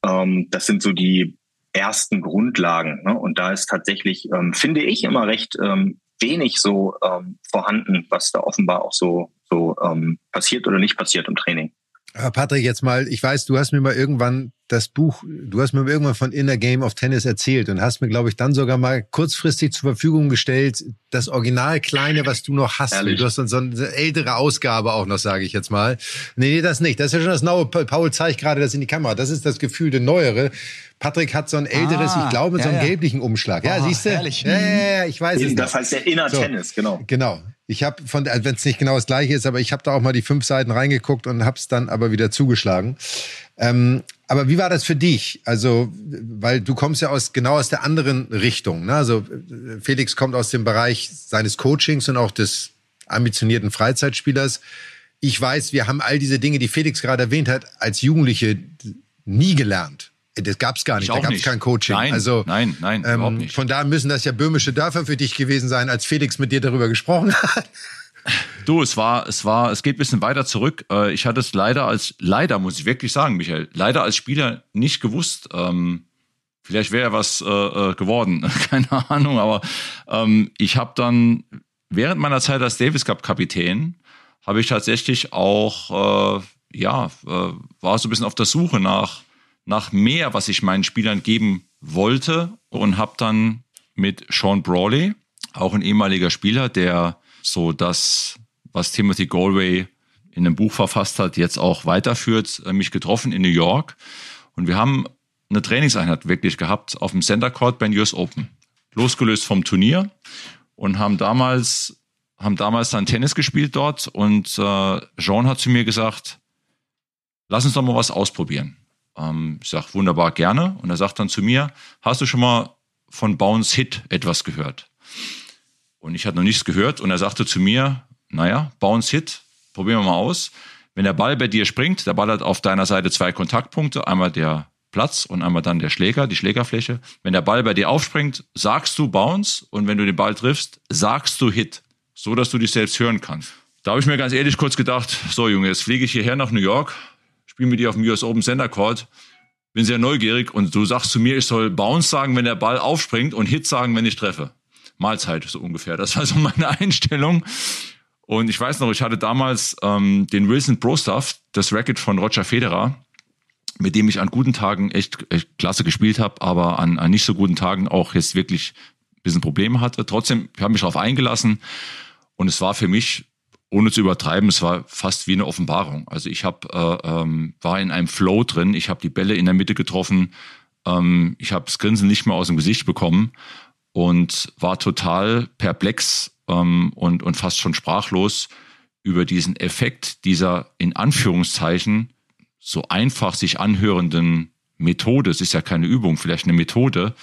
Ähm, das sind so die ersten Grundlagen. Ne? Und da ist tatsächlich, ähm, finde ich, immer recht ähm, wenig so ähm, vorhanden, was da offenbar auch so, so ähm, passiert oder nicht passiert im Training. Aber Patrick, jetzt mal, ich weiß, du hast mir mal irgendwann das Buch, du hast mir irgendwann von Inner Game of Tennis erzählt und hast mir, glaube ich, dann sogar mal kurzfristig zur Verfügung gestellt, das Original kleine, was du noch hast. Ehrlich? Du hast dann so eine ältere Ausgabe auch noch, sage ich jetzt mal. Nee, nee, das nicht. Das ist ja schon das neue. Paul zeigt gerade das in die Kamera. Das ist das gefühlte Neuere. Patrick hat so ein älteres, ah, ich glaube, ja, so einem ja. gelblichen Umschlag. Ja, oh, siehst du? Ja, ja, ich weiß es. Das heißt der Inner so, Tennis, genau. Genau. Ich habe von, also wenn es nicht genau das gleiche ist, aber ich habe da auch mal die fünf Seiten reingeguckt und habe es dann aber wieder zugeschlagen. Ähm, aber wie war das für dich? Also, weil du kommst ja aus genau aus der anderen Richtung. Ne? Also Felix kommt aus dem Bereich seines Coachings und auch des ambitionierten Freizeitspielers. Ich weiß, wir haben all diese Dinge, die Felix gerade erwähnt hat, als Jugendliche nie gelernt. Das gab es gar nicht. Da gab es kein Coaching. Nein, also, nein, nein, ähm, überhaupt nicht. Von da müssen das ja böhmische Dörfer für dich gewesen sein, als Felix mit dir darüber gesprochen hat. Du, es war, es war, es geht ein bisschen weiter zurück. Äh, ich hatte es leider als, leider muss ich wirklich sagen, Michael, leider als Spieler nicht gewusst. Ähm, vielleicht wäre was äh, äh geworden, keine Ahnung. Aber ähm, ich habe dann während meiner Zeit als Davis Cup Kapitän habe ich tatsächlich auch, ja, war so ein bisschen auf der Suche nach nach mehr, was ich meinen Spielern geben wollte und habe dann mit Sean Brawley, auch ein ehemaliger Spieler, der so das, was Timothy Galway in einem Buch verfasst hat, jetzt auch weiterführt, äh, mich getroffen in New York. Und wir haben eine Trainingseinheit wirklich gehabt auf dem Center Court beim US Open. Losgelöst vom Turnier und haben damals, haben damals dann Tennis gespielt dort und äh, Jean hat zu mir gesagt, lass uns doch mal was ausprobieren. Ähm, ich sage, wunderbar, gerne. Und er sagt dann zu mir, hast du schon mal von Bounce Hit etwas gehört? Und ich hatte noch nichts gehört und er sagte zu mir, naja, Bounce Hit, probieren wir mal aus. Wenn der Ball bei dir springt, der Ball hat auf deiner Seite zwei Kontaktpunkte, einmal der Platz und einmal dann der Schläger, die Schlägerfläche. Wenn der Ball bei dir aufspringt, sagst du Bounce und wenn du den Ball triffst, sagst du Hit, so dass du dich selbst hören kannst. Da habe ich mir ganz ehrlich kurz gedacht, so Junge, jetzt fliege ich hierher nach New York, spiele mit dir auf dem US Open Center Court, bin sehr neugierig und du sagst zu mir, ich soll Bounce sagen, wenn der Ball aufspringt und Hit sagen, wenn ich treffe. Mahlzeit so ungefähr. Das war so meine Einstellung. Und ich weiß noch, ich hatte damals ähm, den Wilson Pro Stuff, das Racket von Roger Federer, mit dem ich an guten Tagen echt, echt klasse gespielt habe, aber an, an nicht so guten Tagen auch jetzt wirklich ein bisschen Probleme hatte. Trotzdem, ich habe mich darauf eingelassen und es war für mich ohne zu übertreiben, es war fast wie eine Offenbarung. Also ich hab, äh, ähm, war in einem Flow drin, ich habe die Bälle in der Mitte getroffen, ähm, ich habe das Grinsen nicht mehr aus dem Gesicht bekommen und war total perplex ähm, und, und fast schon sprachlos über diesen Effekt dieser in Anführungszeichen so einfach sich anhörenden Methode. Es ist ja keine Übung, vielleicht eine Methode.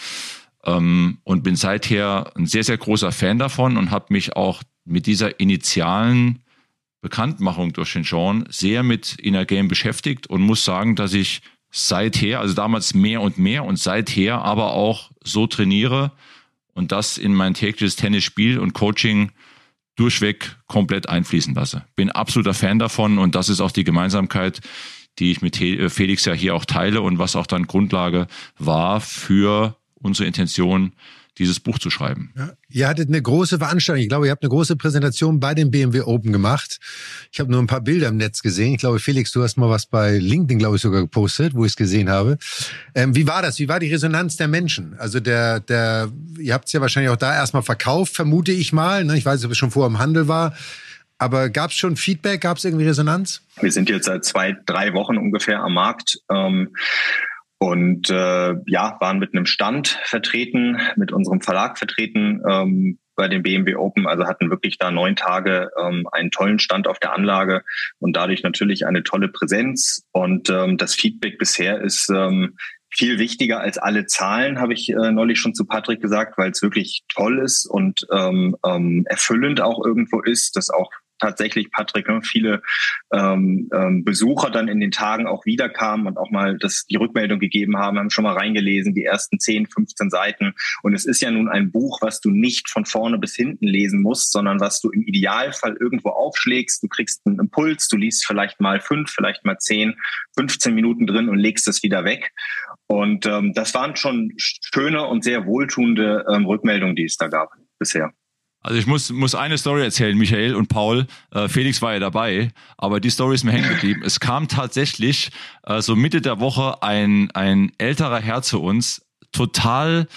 Ähm, und bin seither ein sehr, sehr großer Fan davon und habe mich auch mit dieser initialen Bekanntmachung durch den Sean sehr mit Inner Game beschäftigt und muss sagen, dass ich seither, also damals mehr und mehr und seither aber auch so trainiere und das in mein tägliches Tennisspiel und Coaching durchweg komplett einfließen lasse. Bin absoluter Fan davon und das ist auch die Gemeinsamkeit, die ich mit Felix ja hier auch teile und was auch dann Grundlage war für unsere Intention, dieses Buch zu schreiben. Ja, ihr hattet eine große Veranstaltung. Ich glaube, ihr habt eine große Präsentation bei dem BMW Open gemacht. Ich habe nur ein paar Bilder im Netz gesehen. Ich glaube, Felix, du hast mal was bei LinkedIn, glaube ich, sogar gepostet, wo ich es gesehen habe. Ähm, wie war das? Wie war die Resonanz der Menschen? Also der, der, ihr habt es ja wahrscheinlich auch da erstmal verkauft, vermute ich mal. Ne? Ich weiß nicht, ob es schon vorher im Handel war. Aber gab es schon Feedback? Gab es irgendwie Resonanz? Wir sind jetzt seit zwei, drei Wochen ungefähr am Markt. Ähm, und äh, ja, waren mit einem Stand vertreten, mit unserem Verlag vertreten ähm, bei den BMW Open. Also hatten wirklich da neun Tage ähm, einen tollen Stand auf der Anlage und dadurch natürlich eine tolle Präsenz. Und ähm, das Feedback bisher ist ähm, viel wichtiger als alle Zahlen, habe ich äh, neulich schon zu Patrick gesagt, weil es wirklich toll ist und ähm, ähm, erfüllend auch irgendwo ist, dass auch tatsächlich, Patrick, ne, viele ähm, ähm, Besucher dann in den Tagen auch wiederkamen und auch mal das, die Rückmeldung gegeben haben, haben schon mal reingelesen, die ersten 10, 15 Seiten. Und es ist ja nun ein Buch, was du nicht von vorne bis hinten lesen musst, sondern was du im Idealfall irgendwo aufschlägst. Du kriegst einen Impuls, du liest vielleicht mal fünf, vielleicht mal zehn, 15 Minuten drin und legst es wieder weg. Und ähm, das waren schon schöne und sehr wohltuende ähm, Rückmeldungen, die es da gab bisher. Also ich muss, muss eine Story erzählen, Michael und Paul. Äh, Felix war ja dabei, aber die Story ist mir hängen geblieben. Es kam tatsächlich äh, so Mitte der Woche ein, ein älterer Herr zu uns, total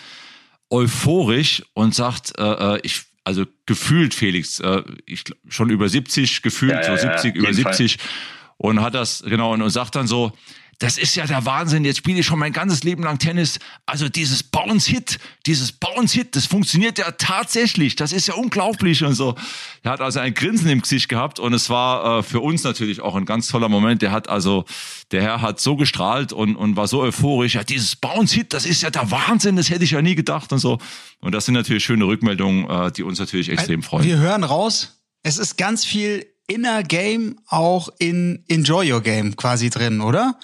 euphorisch und sagt, äh, äh ich, also gefühlt Felix, äh, ich schon über 70, gefühlt ja, ja, so 70, ja, über 70 Fall. und hat das, genau, und, und sagt dann so, das ist ja der Wahnsinn. Jetzt spiele ich schon mein ganzes Leben lang Tennis. Also dieses Bounce-Hit, dieses Bounce-Hit, das funktioniert ja tatsächlich. Das ist ja unglaublich und so. Er hat also ein Grinsen im Gesicht gehabt und es war äh, für uns natürlich auch ein ganz toller Moment. Der hat also, der Herr hat so gestrahlt und, und war so euphorisch. Ja, dieses Bounce-Hit, das ist ja der Wahnsinn. Das hätte ich ja nie gedacht und so. Und das sind natürlich schöne Rückmeldungen, äh, die uns natürlich extrem freuen. Wir hören raus. Es ist ganz viel Inner Game auch in Enjoy Your Game quasi drin, oder?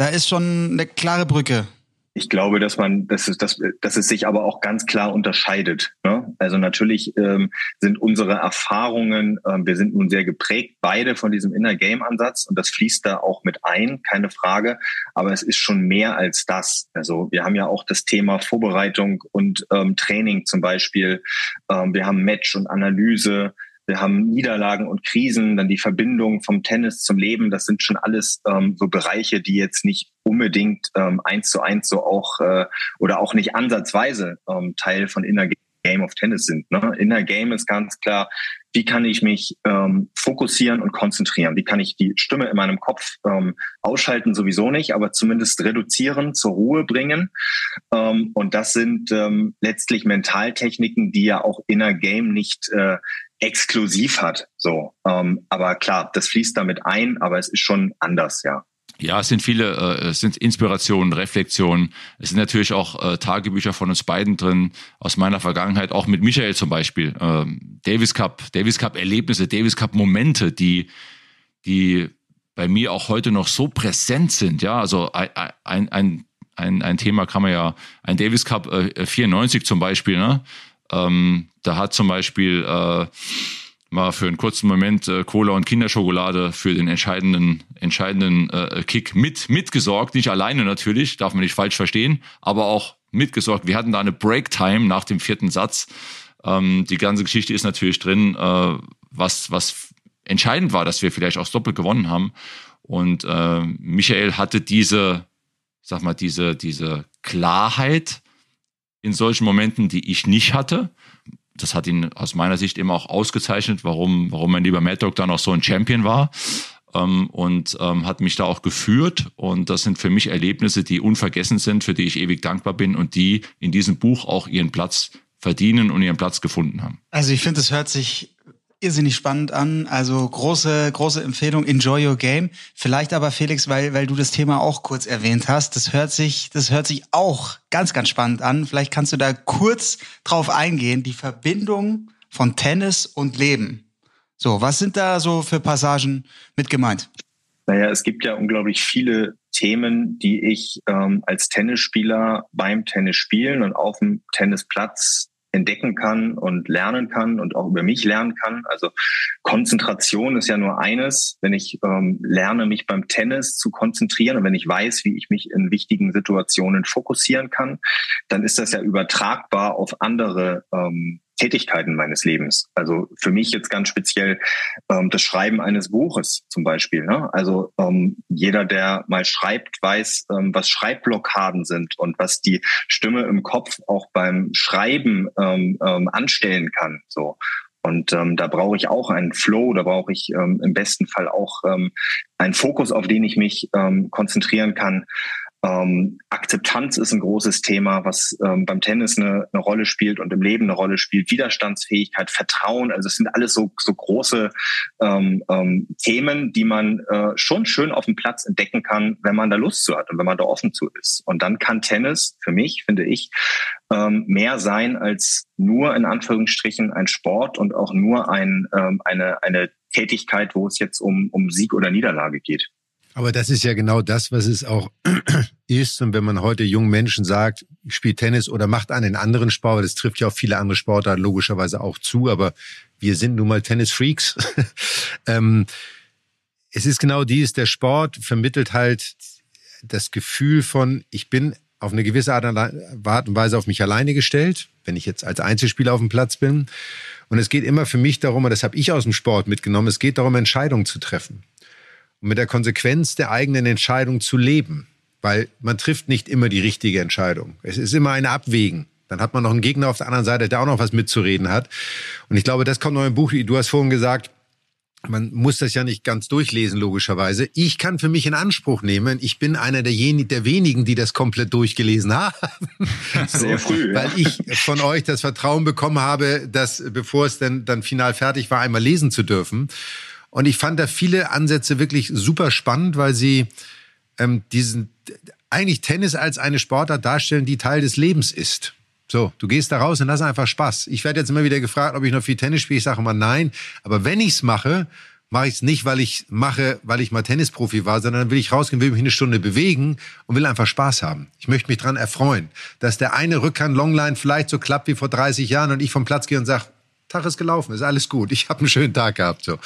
Da ist schon eine klare Brücke. Ich glaube, dass man, dass es, dass, dass es sich aber auch ganz klar unterscheidet. Ne? Also natürlich ähm, sind unsere Erfahrungen, ähm, wir sind nun sehr geprägt, beide von diesem Inner Game Ansatz und das fließt da auch mit ein, keine Frage. Aber es ist schon mehr als das. Also wir haben ja auch das Thema Vorbereitung und ähm, Training zum Beispiel. Ähm, wir haben Match und Analyse. Wir haben Niederlagen und Krisen, dann die Verbindung vom Tennis zum Leben. Das sind schon alles ähm, so Bereiche, die jetzt nicht unbedingt ähm, eins zu eins so auch äh, oder auch nicht ansatzweise ähm, Teil von Inner Game of Tennis sind. Ne? Inner Game ist ganz klar, wie kann ich mich ähm, fokussieren und konzentrieren? Wie kann ich die Stimme in meinem Kopf ähm, ausschalten? Sowieso nicht, aber zumindest reduzieren, zur Ruhe bringen. Ähm, und das sind ähm, letztlich Mentaltechniken, die ja auch Inner Game nicht äh, exklusiv hat. So, ähm, aber klar, das fließt damit ein, aber es ist schon anders, ja. Ja, es sind viele, äh, es sind Inspirationen, Reflexionen. Es sind natürlich auch äh, Tagebücher von uns beiden drin, aus meiner Vergangenheit, auch mit Michael zum Beispiel. Ähm, Davis Cup, Davis Cup Erlebnisse, Davis Cup Momente, die, die bei mir auch heute noch so präsent sind. Ja, also ein, ein, ein, ein Thema kann man ja, ein Davis Cup äh, 94 zum Beispiel, ne? Ähm, da hat zum Beispiel äh, mal für einen kurzen Moment äh, Cola und Kinderschokolade für den entscheidenden, entscheidenden äh, Kick mit mitgesorgt. Nicht alleine natürlich, darf man nicht falsch verstehen, aber auch mitgesorgt. Wir hatten da eine Break-Time nach dem vierten Satz. Ähm, die ganze Geschichte ist natürlich drin, äh, was, was entscheidend war, dass wir vielleicht auch doppelt gewonnen haben. Und äh, Michael hatte diese, sag mal, diese, diese Klarheit, in solchen Momenten, die ich nicht hatte. Das hat ihn aus meiner Sicht eben auch ausgezeichnet, warum, warum mein lieber Mad Dog dann auch so ein Champion war. Ähm, und ähm, hat mich da auch geführt. Und das sind für mich Erlebnisse, die unvergessen sind, für die ich ewig dankbar bin und die in diesem Buch auch ihren Platz verdienen und ihren Platz gefunden haben. Also ich finde, es hört sich irrsinnig spannend an. Also große, große Empfehlung. Enjoy your game. Vielleicht aber Felix, weil, weil du das Thema auch kurz erwähnt hast. Das hört sich, das hört sich auch ganz, ganz spannend an. Vielleicht kannst du da kurz drauf eingehen. Die Verbindung von Tennis und Leben. So, was sind da so für Passagen mit gemeint? Naja, es gibt ja unglaublich viele Themen, die ich ähm, als Tennisspieler beim Tennis spielen und auf dem Tennisplatz entdecken kann und lernen kann und auch über mich lernen kann. Also Konzentration ist ja nur eines. Wenn ich ähm, lerne, mich beim Tennis zu konzentrieren und wenn ich weiß, wie ich mich in wichtigen Situationen fokussieren kann, dann ist das ja übertragbar auf andere ähm, Tätigkeiten meines Lebens. Also für mich jetzt ganz speziell ähm, das Schreiben eines Buches zum Beispiel. Ne? Also ähm, jeder, der mal schreibt, weiß, ähm, was Schreibblockaden sind und was die Stimme im Kopf auch beim Schreiben ähm, ähm, anstellen kann. So. Und ähm, da brauche ich auch einen Flow, da brauche ich ähm, im besten Fall auch ähm, einen Fokus, auf den ich mich ähm, konzentrieren kann. Ähm, Akzeptanz ist ein großes Thema, was ähm, beim Tennis eine, eine, Rolle spielt und im Leben eine Rolle spielt. Widerstandsfähigkeit, Vertrauen, also es sind alles so, so große ähm, ähm, Themen, die man äh, schon schön auf dem Platz entdecken kann, wenn man da Lust zu hat und wenn man da offen zu ist. Und dann kann Tennis für mich, finde ich, ähm, mehr sein als nur in Anführungsstrichen ein Sport und auch nur ein, ähm, eine, eine Tätigkeit, wo es jetzt um, um Sieg oder Niederlage geht. Aber das ist ja genau das, was es auch ist. Und wenn man heute jungen Menschen sagt, spielt Tennis oder macht einen anderen Sport, das trifft ja auf viele andere Sportarten logischerweise auch zu, aber wir sind nun mal Tennis-Freaks. ähm, es ist genau dies, der Sport vermittelt halt das Gefühl von, ich bin auf eine gewisse Art und Weise auf mich alleine gestellt, wenn ich jetzt als Einzelspieler auf dem Platz bin. Und es geht immer für mich darum, und das habe ich aus dem Sport mitgenommen, es geht darum, Entscheidungen zu treffen. Und mit der Konsequenz der eigenen Entscheidung zu leben. Weil man trifft nicht immer die richtige Entscheidung. Es ist immer ein Abwägen. Dann hat man noch einen Gegner auf der anderen Seite, der auch noch was mitzureden hat. Und ich glaube, das kommt noch im Buch. Du hast vorhin gesagt, man muss das ja nicht ganz durchlesen, logischerweise. Ich kann für mich in Anspruch nehmen, ich bin einer derjenigen, der wenigen, die das komplett durchgelesen haben. Sehr früh. Weil ich von euch das Vertrauen bekommen habe, dass, bevor es denn dann final fertig war, einmal lesen zu dürfen. Und ich fand da viele Ansätze wirklich super spannend, weil sie ähm, diesen, eigentlich Tennis als eine Sportart darstellen, die Teil des Lebens ist. So, du gehst da raus und das ist einfach Spaß. Ich werde jetzt immer wieder gefragt, ob ich noch viel Tennis spiele. Ich sage immer nein. Aber wenn ich's mache, mache ich es nicht, weil ich mache, weil ich mal Tennisprofi war, sondern dann will ich rausgehen, will mich eine Stunde bewegen und will einfach Spaß haben. Ich möchte mich dran erfreuen, dass der eine Rückhand Longline vielleicht so klappt wie vor 30 Jahren und ich vom Platz gehe und sage, Tag ist gelaufen, ist alles gut. Ich habe einen schönen Tag gehabt. So.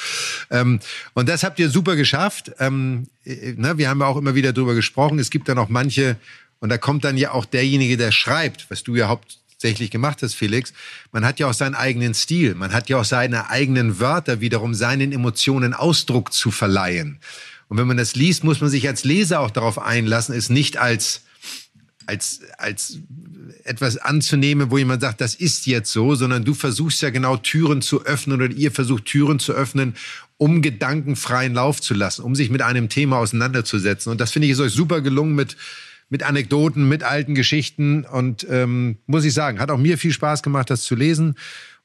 Ähm, und das habt ihr super geschafft. Ähm, äh, ne, wir haben ja auch immer wieder drüber gesprochen. Es gibt da noch manche und da kommt dann ja auch derjenige, der schreibt, was du ja hauptsächlich gemacht hast, Felix. Man hat ja auch seinen eigenen Stil. Man hat ja auch seine eigenen Wörter wiederum seinen Emotionen Ausdruck zu verleihen. Und wenn man das liest, muss man sich als Leser auch darauf einlassen, es nicht als als, als etwas anzunehmen, wo jemand sagt, das ist jetzt so, sondern du versuchst ja genau Türen zu öffnen oder ihr versucht Türen zu öffnen, um Gedanken freien Lauf zu lassen, um sich mit einem Thema auseinanderzusetzen. Und das finde ich ist euch super gelungen mit mit Anekdoten, mit alten Geschichten. Und ähm, muss ich sagen, hat auch mir viel Spaß gemacht, das zu lesen.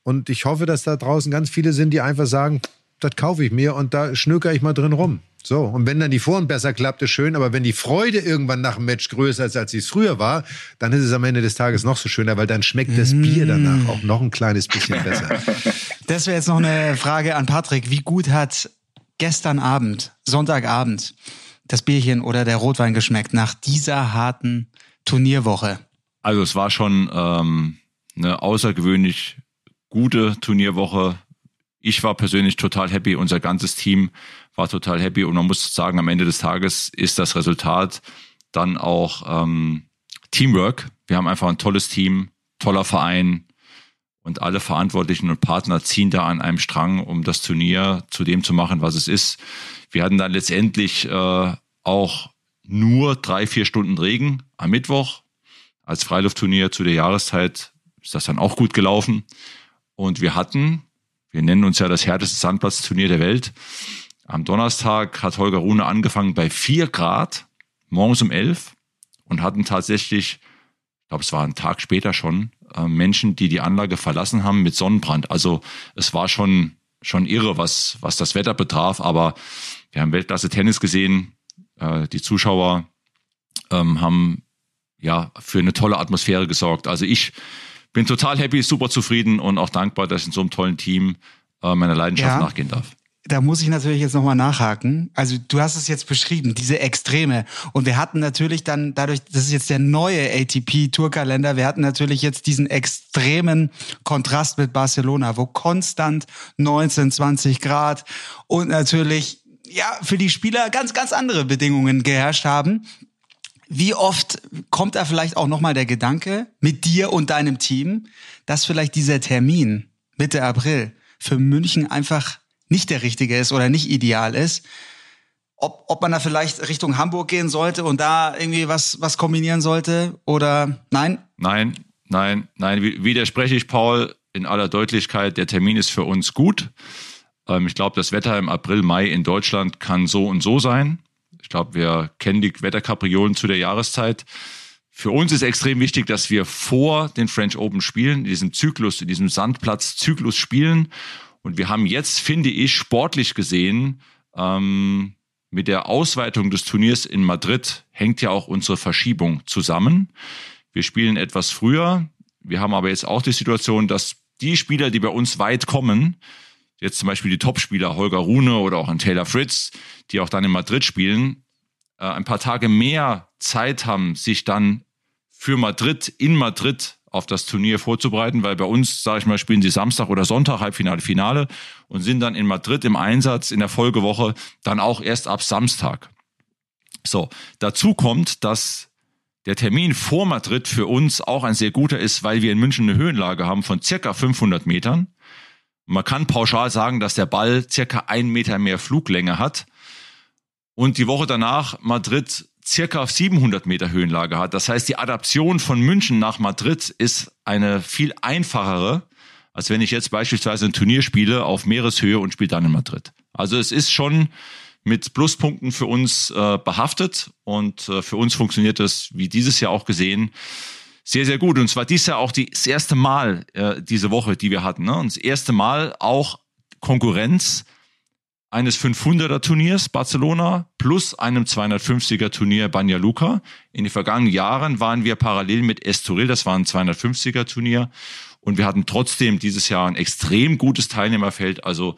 Und ich hoffe, dass da draußen ganz viele sind, die einfach sagen, das kaufe ich mir und da schnöker ich mal drin rum. So, und wenn dann die Vorhand besser klappt, ist schön, aber wenn die Freude irgendwann nach dem Match größer ist, als sie es früher war, dann ist es am Ende des Tages noch so schöner, weil dann schmeckt das mmh. Bier danach auch noch ein kleines bisschen besser. Das wäre jetzt noch eine Frage an Patrick. Wie gut hat gestern Abend, Sonntagabend, das Bierchen oder der Rotwein geschmeckt nach dieser harten Turnierwoche? Also es war schon ähm, eine außergewöhnlich gute Turnierwoche. Ich war persönlich total happy, unser ganzes Team war total happy und man muss sagen, am Ende des Tages ist das Resultat dann auch ähm, Teamwork. Wir haben einfach ein tolles Team, toller Verein und alle Verantwortlichen und Partner ziehen da an einem Strang, um das Turnier zu dem zu machen, was es ist. Wir hatten dann letztendlich äh, auch nur drei, vier Stunden Regen am Mittwoch. Als Freiluftturnier zu der Jahreszeit ist das dann auch gut gelaufen. Und wir hatten, wir nennen uns ja das härteste Sandplatzturnier der Welt. Am Donnerstag hat Holger Rune angefangen bei vier Grad, morgens um elf und hatten tatsächlich, ich glaube, es war ein Tag später schon, äh, Menschen, die die Anlage verlassen haben mit Sonnenbrand. Also es war schon, schon irre, was, was das Wetter betraf, aber wir haben Weltklasse Tennis gesehen. Äh, die Zuschauer ähm, haben ja für eine tolle Atmosphäre gesorgt. Also ich bin total happy, super zufrieden und auch dankbar, dass ich in so einem tollen Team äh, meiner Leidenschaft ja. nachgehen darf da muss ich natürlich jetzt nochmal nachhaken. Also du hast es jetzt beschrieben, diese Extreme. Und wir hatten natürlich dann, dadurch, das ist jetzt der neue ATP-Tourkalender, wir hatten natürlich jetzt diesen extremen Kontrast mit Barcelona, wo konstant 19, 20 Grad und natürlich, ja, für die Spieler ganz, ganz andere Bedingungen geherrscht haben. Wie oft kommt da vielleicht auch nochmal der Gedanke mit dir und deinem Team, dass vielleicht dieser Termin Mitte April für München einfach nicht der richtige ist oder nicht ideal ist, ob, ob man da vielleicht Richtung Hamburg gehen sollte und da irgendwie was, was kombinieren sollte oder nein? Nein, nein, nein, widerspreche ich Paul in aller Deutlichkeit. Der Termin ist für uns gut. Ähm, ich glaube, das Wetter im April, Mai in Deutschland kann so und so sein. Ich glaube, wir kennen die Wetterkapriolen zu der Jahreszeit. Für uns ist extrem wichtig, dass wir vor den French Open spielen, in diesem Zyklus, in diesem Sandplatz-Zyklus spielen und wir haben jetzt, finde ich, sportlich gesehen, ähm, mit der Ausweitung des Turniers in Madrid hängt ja auch unsere Verschiebung zusammen. Wir spielen etwas früher. Wir haben aber jetzt auch die Situation, dass die Spieler, die bei uns weit kommen, jetzt zum Beispiel die Topspieler Holger Rune oder auch ein Taylor Fritz, die auch dann in Madrid spielen, äh, ein paar Tage mehr Zeit haben, sich dann für Madrid in Madrid auf das Turnier vorzubereiten, weil bei uns, sage ich mal, spielen sie Samstag oder Sonntag, Halbfinale, Finale und sind dann in Madrid im Einsatz in der Folgewoche dann auch erst ab Samstag. So, dazu kommt, dass der Termin vor Madrid für uns auch ein sehr guter ist, weil wir in München eine Höhenlage haben von circa 500 Metern. Man kann pauschal sagen, dass der Ball circa ein Meter mehr Fluglänge hat. Und die Woche danach Madrid circa 700 Meter Höhenlage hat. Das heißt, die Adaption von München nach Madrid ist eine viel einfachere, als wenn ich jetzt beispielsweise ein Turnier spiele auf Meereshöhe und spiele dann in Madrid. Also es ist schon mit Pluspunkten für uns äh, behaftet und äh, für uns funktioniert das, wie dieses Jahr auch gesehen, sehr, sehr gut. Und zwar dieses Jahr auch das erste Mal äh, diese Woche, die wir hatten. Ne? Und das erste Mal auch Konkurrenz eines 500er Turniers Barcelona plus einem 250er Turnier Banja Luka. In den vergangenen Jahren waren wir parallel mit Estoril, das war ein 250er Turnier. Und wir hatten trotzdem dieses Jahr ein extrem gutes Teilnehmerfeld. Also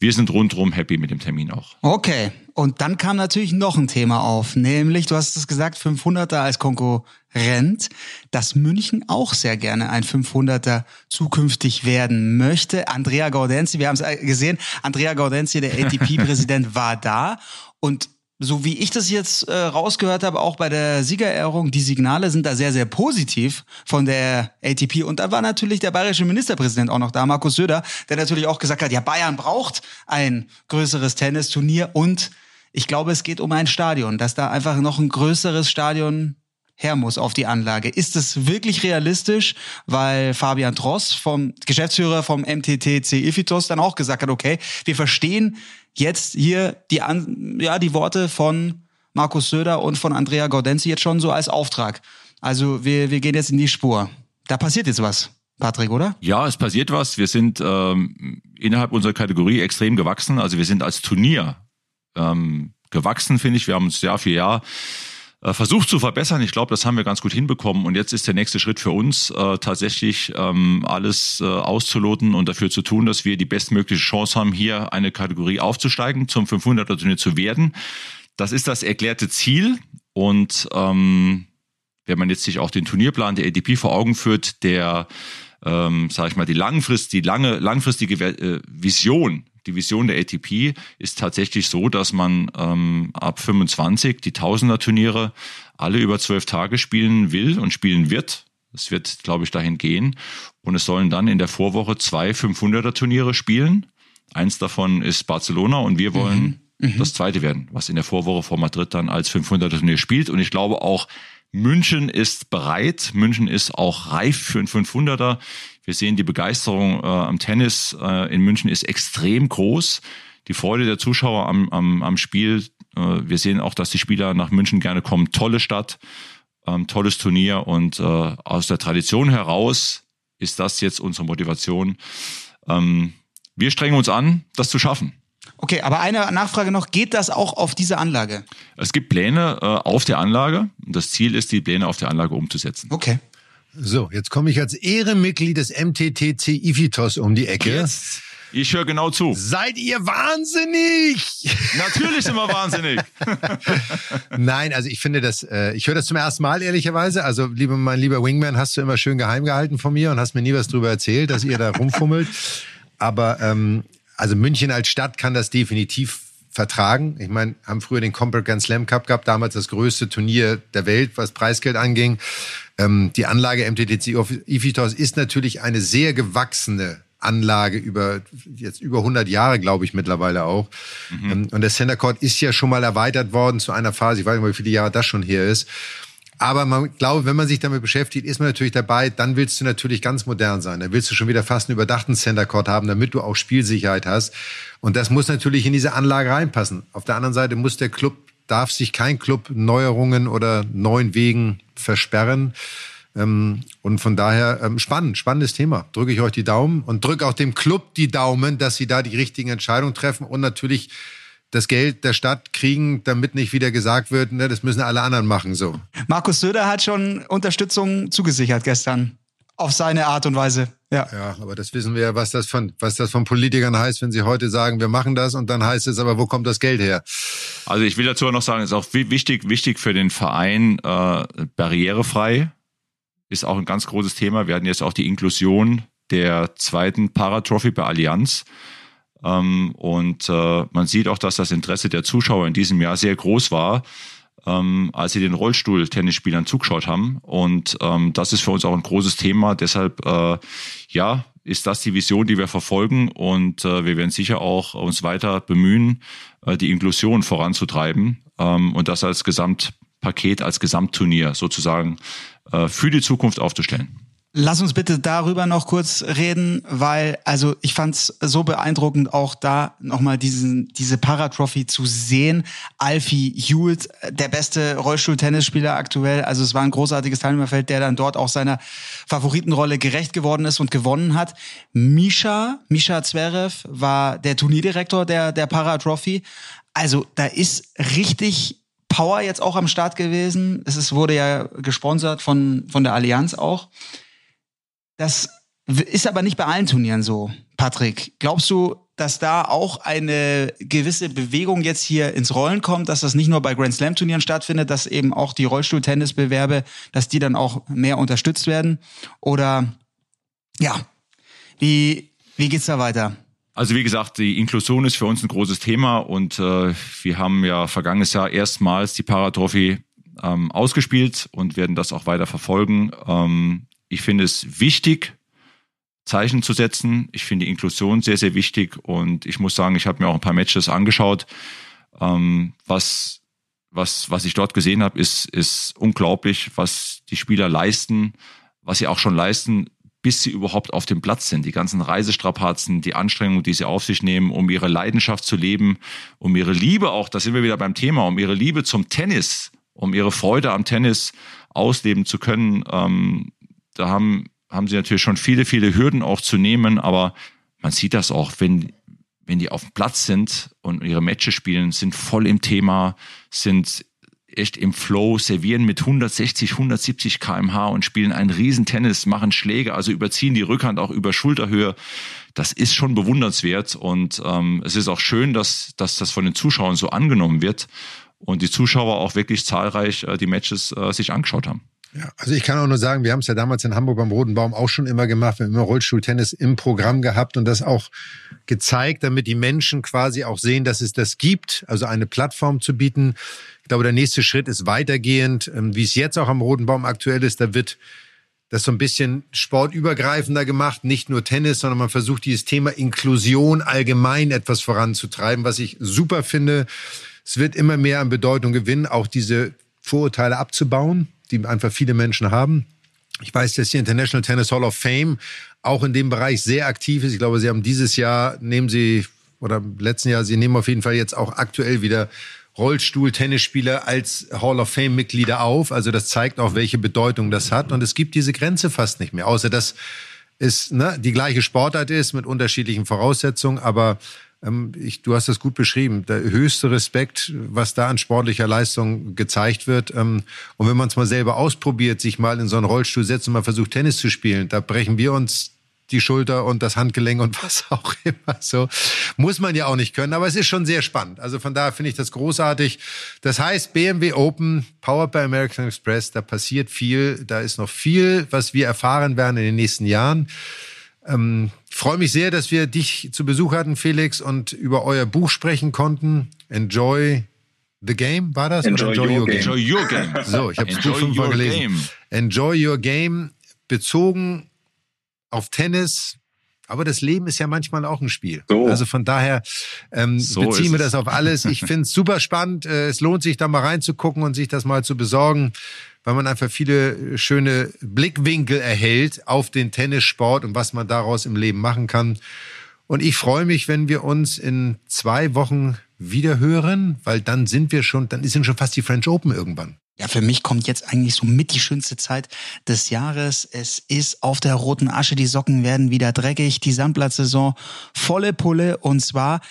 wir sind rundherum happy mit dem Termin auch. Okay. Und dann kam natürlich noch ein Thema auf, nämlich, du hast es gesagt, 500er als Konkurrent, dass München auch sehr gerne ein 500er zukünftig werden möchte. Andrea Gaudenzi, wir haben es gesehen, Andrea Gaudenzi, der ATP-Präsident, war da und so wie ich das jetzt äh, rausgehört habe, auch bei der Siegerehrung, die Signale sind da sehr, sehr positiv von der ATP. Und da war natürlich der bayerische Ministerpräsident auch noch da, Markus Söder, der natürlich auch gesagt hat, ja, Bayern braucht ein größeres Tennisturnier und ich glaube, es geht um ein Stadion, dass da einfach noch ein größeres Stadion her muss auf die Anlage. Ist es wirklich realistisch, weil Fabian Tross, vom Geschäftsführer vom MTTC Ifitos, dann auch gesagt hat, okay, wir verstehen jetzt hier die, An ja, die Worte von Markus Söder und von Andrea Gaudenzi jetzt schon so als Auftrag. Also wir, wir gehen jetzt in die Spur. Da passiert jetzt was. Patrick, oder? Ja, es passiert was. Wir sind ähm, innerhalb unserer Kategorie extrem gewachsen. Also wir sind als Turnier ähm, gewachsen, finde ich. Wir haben uns Jahr für Jahr versucht zu verbessern. Ich glaube, das haben wir ganz gut hinbekommen. Und jetzt ist der nächste Schritt für uns äh, tatsächlich ähm, alles äh, auszuloten und dafür zu tun, dass wir die bestmögliche Chance haben, hier eine Kategorie aufzusteigen, zum 500er Turnier zu werden. Das ist das erklärte Ziel. Und ähm, wenn man jetzt sich auch den Turnierplan der ADP vor Augen führt, der ähm, sage ich mal, die langfrist, die lange, langfristige äh, Vision die Vision der ATP ist tatsächlich so, dass man ähm, ab 25 die Tausender-Turniere alle über zwölf Tage spielen will und spielen wird. Es wird, glaube ich, dahin gehen. Und es sollen dann in der Vorwoche zwei 500er-Turniere spielen. Eins davon ist Barcelona und wir wollen mhm. Mhm. das zweite werden, was in der Vorwoche vor Madrid dann als 500er-Turnier spielt. Und ich glaube auch, München ist bereit. München ist auch reif für ein 500er. Wir sehen, die Begeisterung äh, am Tennis äh, in München ist extrem groß. Die Freude der Zuschauer am, am, am Spiel. Äh, wir sehen auch, dass die Spieler nach München gerne kommen. Tolle Stadt, ähm, tolles Turnier und äh, aus der Tradition heraus ist das jetzt unsere Motivation. Ähm, wir strengen uns an, das zu schaffen. Okay, aber eine Nachfrage noch, geht das auch auf diese Anlage? Es gibt Pläne äh, auf der Anlage. Das Ziel ist, die Pläne auf der Anlage umzusetzen. Okay. So, jetzt komme ich als Ehrenmitglied des MTTC Ifitos um die Ecke. Yes. Ich höre genau zu. Seid ihr wahnsinnig? Natürlich sind wir wahnsinnig. Nein, also ich finde das, äh, ich höre das zum ersten Mal ehrlicherweise. Also, lieber, mein lieber Wingman, hast du immer schön geheim gehalten von mir und hast mir nie was drüber erzählt, dass ihr da rumfummelt. Aber ähm, also München als Stadt kann das definitiv vertragen. Ich meine, haben früher den Grand Slam Cup gehabt, damals das größte Turnier der Welt, was Preisgeld anging. Ähm, die Anlage MTTC Ifitos ist natürlich eine sehr gewachsene Anlage über jetzt über 100 Jahre, glaube ich, mittlerweile auch. Mhm. Ähm, und der Center Court ist ja schon mal erweitert worden zu einer Phase, ich weiß nicht wie viele Jahre das schon her ist. Aber man glaube, wenn man sich damit beschäftigt, ist man natürlich dabei, dann willst du natürlich ganz modern sein. Dann willst du schon wieder fast einen überdachten Center Court haben, damit du auch Spielsicherheit hast. Und das muss natürlich in diese Anlage reinpassen. Auf der anderen Seite muss der Club, darf sich kein Club Neuerungen oder neuen Wegen versperren. Ähm, und von daher ähm, spannend, spannendes Thema. Drücke ich euch die Daumen und drücke auch dem Club die Daumen, dass sie da die richtigen Entscheidungen treffen und natürlich das Geld der Stadt kriegen, damit nicht wieder gesagt wird, ne, das müssen alle anderen machen so. Markus Söder hat schon Unterstützung zugesichert gestern. Auf seine Art und Weise. Ja. ja, aber das wissen wir ja, was das von, was das von Politikern heißt, wenn sie heute sagen, wir machen das und dann heißt es aber, wo kommt das Geld her? Also ich will dazu noch sagen, ist auch wichtig, wichtig für den Verein, äh, barrierefrei ist auch ein ganz großes Thema. Wir hatten jetzt auch die Inklusion der zweiten Paratrophy bei Allianz. Ähm, und äh, man sieht auch, dass das Interesse der Zuschauer in diesem Jahr sehr groß war. ähm, als sie den Rollstuhl-Tennisspielern zugeschaut haben. Und ähm, das ist für uns auch ein großes Thema. Deshalb, äh, ja, ist das die Vision, die wir verfolgen. Und äh, wir werden sicher auch uns weiter bemühen, äh, die Inklusion voranzutreiben ähm, und das als Gesamtpaket, als Gesamtturnier sozusagen äh, für die Zukunft aufzustellen. Lass uns bitte darüber noch kurz reden, weil also ich fand es so beeindruckend, auch da nochmal diesen diese Paratrophy zu sehen. Alfie Hewitt, der beste Rollstuhl-Tennisspieler aktuell. Also es war ein großartiges Teilnehmerfeld, der dann dort auch seiner Favoritenrolle gerecht geworden ist und gewonnen hat. Misha, Misha Zverev war der Turnierdirektor der der Paratrophy. Also da ist richtig Power jetzt auch am Start gewesen. Es ist, wurde ja gesponsert von, von der Allianz auch. Das ist aber nicht bei allen Turnieren so, Patrick. Glaubst du, dass da auch eine gewisse Bewegung jetzt hier ins Rollen kommt, dass das nicht nur bei Grand Slam Turnieren stattfindet, dass eben auch die Rollstuhl-Tennisbewerbe, dass die dann auch mehr unterstützt werden? Oder ja, wie, wie geht's da weiter? Also wie gesagt, die Inklusion ist für uns ein großes Thema und äh, wir haben ja vergangenes Jahr erstmals die Paratrophy ähm, ausgespielt und werden das auch weiter verfolgen. Ähm, ich finde es wichtig, Zeichen zu setzen. Ich finde Inklusion sehr, sehr wichtig und ich muss sagen, ich habe mir auch ein paar Matches angeschaut. Ähm, was, was, was ich dort gesehen habe, ist, ist unglaublich, was die Spieler leisten, was sie auch schon leisten, bis sie überhaupt auf dem Platz sind. Die ganzen Reisestrapazen, die Anstrengungen, die sie auf sich nehmen, um ihre Leidenschaft zu leben, um ihre Liebe auch, da sind wir wieder beim Thema, um ihre Liebe zum Tennis, um ihre Freude am Tennis ausleben zu können. Ähm, da haben, haben sie natürlich schon viele, viele Hürden auch zu nehmen, aber man sieht das auch, wenn, wenn die auf dem Platz sind und ihre Matches spielen, sind voll im Thema, sind echt im Flow, servieren mit 160, 170 kmh und spielen einen riesen Tennis, machen Schläge, also überziehen die Rückhand auch über Schulterhöhe. Das ist schon bewundernswert und ähm, es ist auch schön, dass, dass das von den Zuschauern so angenommen wird und die Zuschauer auch wirklich zahlreich äh, die Matches äh, sich angeschaut haben. Ja, also ich kann auch nur sagen, wir haben es ja damals in Hamburg beim Roten Baum auch schon immer gemacht. Wir haben immer Rollstuhltennis im Programm gehabt und das auch gezeigt, damit die Menschen quasi auch sehen, dass es das gibt, also eine Plattform zu bieten. Ich glaube, der nächste Schritt ist weitergehend, ähm, wie es jetzt auch am Roten Baum aktuell ist. Da wird das so ein bisschen sportübergreifender gemacht, nicht nur Tennis, sondern man versucht dieses Thema Inklusion allgemein etwas voranzutreiben, was ich super finde. Es wird immer mehr an Bedeutung gewinnen, auch diese Vorurteile abzubauen die einfach viele Menschen haben. Ich weiß, dass die International Tennis Hall of Fame auch in dem Bereich sehr aktiv ist. Ich glaube, sie haben dieses Jahr, nehmen sie, oder im letzten Jahr, sie nehmen auf jeden Fall jetzt auch aktuell wieder Rollstuhl-Tennisspieler als Hall of Fame-Mitglieder auf. Also das zeigt auch, welche Bedeutung das hat. Und es gibt diese Grenze fast nicht mehr, außer dass es ne, die gleiche Sportart ist mit unterschiedlichen Voraussetzungen. Aber ich, du hast das gut beschrieben. Der höchste Respekt, was da an sportlicher Leistung gezeigt wird. Ähm, und wenn man es mal selber ausprobiert, sich mal in so einen Rollstuhl setzt und mal versucht, Tennis zu spielen, da brechen wir uns die Schulter und das Handgelenk und was auch immer. So muss man ja auch nicht können, aber es ist schon sehr spannend. Also von daher finde ich das großartig. Das heißt, BMW Open, powered by American Express, da passiert viel, da ist noch viel, was wir erfahren werden in den nächsten Jahren. Ähm, freue mich sehr, dass wir dich zu Besuch hatten, Felix, und über euer Buch sprechen konnten. Enjoy the Game, war das? Enjoy, Enjoy your, your, game. Enjoy your game. So, ich habe das Buch fünfmal gelesen. Game. Enjoy your game, bezogen auf Tennis. Aber das Leben ist ja manchmal auch ein Spiel. So. Also von daher ähm, so beziehen wir das auf alles. Ich finde es super spannend. Äh, es lohnt sich da mal reinzugucken und sich das mal zu besorgen weil man einfach viele schöne Blickwinkel erhält auf den Tennissport und was man daraus im Leben machen kann. Und ich freue mich, wenn wir uns in zwei Wochen wieder hören, weil dann sind wir schon, dann sind schon fast die French Open irgendwann. Ja, für mich kommt jetzt eigentlich so mit die schönste Zeit des Jahres. Es ist auf der roten Asche, die Socken werden wieder dreckig, die Sandplatzsaison volle Pulle. Und zwar